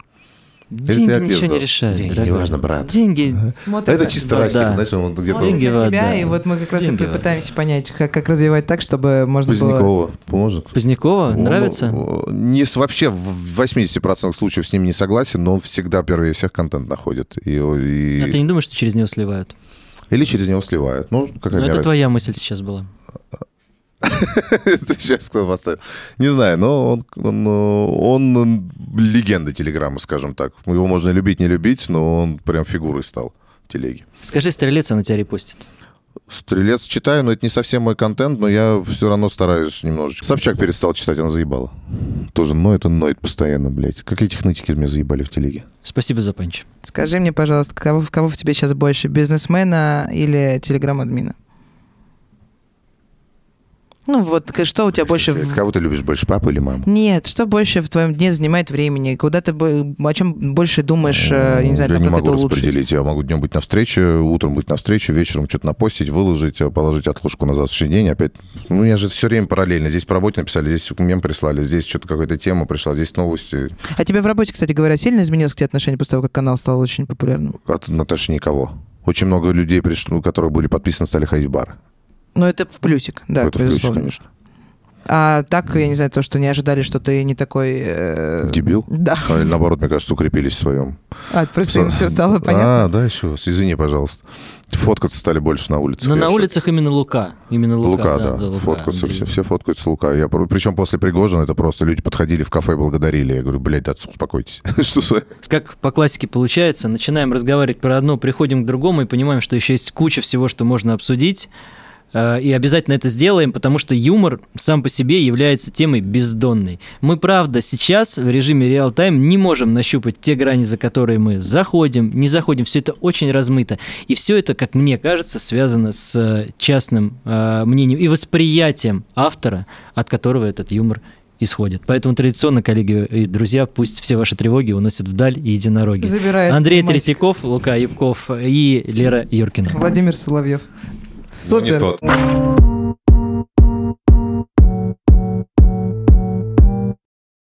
Или Деньги ты ничего не решают. Деньги дорогой. не важно, брат. Деньги. Смотрят Это на- чисто Да, Растик, да. знаешь, он где-то... Деньги на тебя, да. и вот мы как раз и Деньги ад. пытаемся понять, как, как развивать так, чтобы можно было... Позднякова. Поможет? Позднякова Он, нравится? э, Не, вообще в 80% случаев с ним не согласен, но он всегда первый всех контент находит. И, и- А ты не думаешь, что через него сливают? Или через него сливают. Ну, какая Ну, это разница? твоя мысль сейчас была. Это сейчас кто поставил? Не знаю, но он, он, он легенда Телеграма, скажем так. Его можно любить, не любить, но он прям фигурой стал в телеге. Скажи, стрелец, она тебя репостит. Стрелец читаю, но это не совсем мой контент, но я все равно стараюсь немножечко. Собчак перестал читать, она заебала. Тоже ноет, он ноет постоянно, блядь. Какие технотики меня заебали в телеге? Спасибо за панч. Скажи мне, пожалуйста, кого, в кого в тебе сейчас больше, бизнесмена или телеграм-админа? Ну вот, что у тебя больше... Кого ты любишь больше, папу или маму? Нет, что больше в твоем дне занимает времени? Куда ты о чем больше думаешь, э, я не знаю, я там, не как могу это улучшить? распределить. Я могу днем быть на встрече, утром быть на встрече, вечером что-то напостить, выложить, э, положить отложку на завтрашний день. Опять, ну, я же все время параллельно. Здесь по работе написали, здесь мем прислали, здесь что-то какая-то тема пришла, здесь новости. А тебе в работе, кстати говоря, сильно изменилось к тебе отношение после того, как канал стал очень популярным? От Наташи никого. Очень много людей, пришло, которые были подписаны, стали ходить в бар. Ну, это в плюсик, да, это в плюсе, безусловно. конечно. А так, я не знаю, то, что не ожидали, что ты не такой... э, Дебил? Да. А, наоборот, мне кажется, укрепились в своем. А, просто им все стало понятно. А, да, еще раз. Извини, пожалуйста. Фоткаться стали больше на улице. Но Я на в шоке. улицах именно Лука. Именно Лука, Лука, да, Лука, фоткаются, Андрей. все, все фоткаются Лука. Я, причем после Пригожина это просто люди подходили в кафе, благодарили. Я говорю, блядь, да, успокойтесь. Что за... Как по классике получается, начинаем разговаривать про одно, приходим к другому и понимаем, что еще есть куча всего, что можно обсудить. Э, И обязательно это сделаем, потому что юмор сам по себе является темой бездонной. Мы, правда, сейчас в режиме реал-тайм не можем нащупать те грани, за которые мы заходим, не заходим. Все это очень размыто. И все это, как мне кажется, связано с э, частным э, мнением и восприятием автора, от которого этот юмор исходит. Поэтому традиционно, коллеги и друзья, пусть все ваши тревоги уносят вдаль единороги. Забирает Андрей мать. Третьяков, Лука Юбков и Лера Юркина. Владимир Соловьев. Ну, не Супер. тот.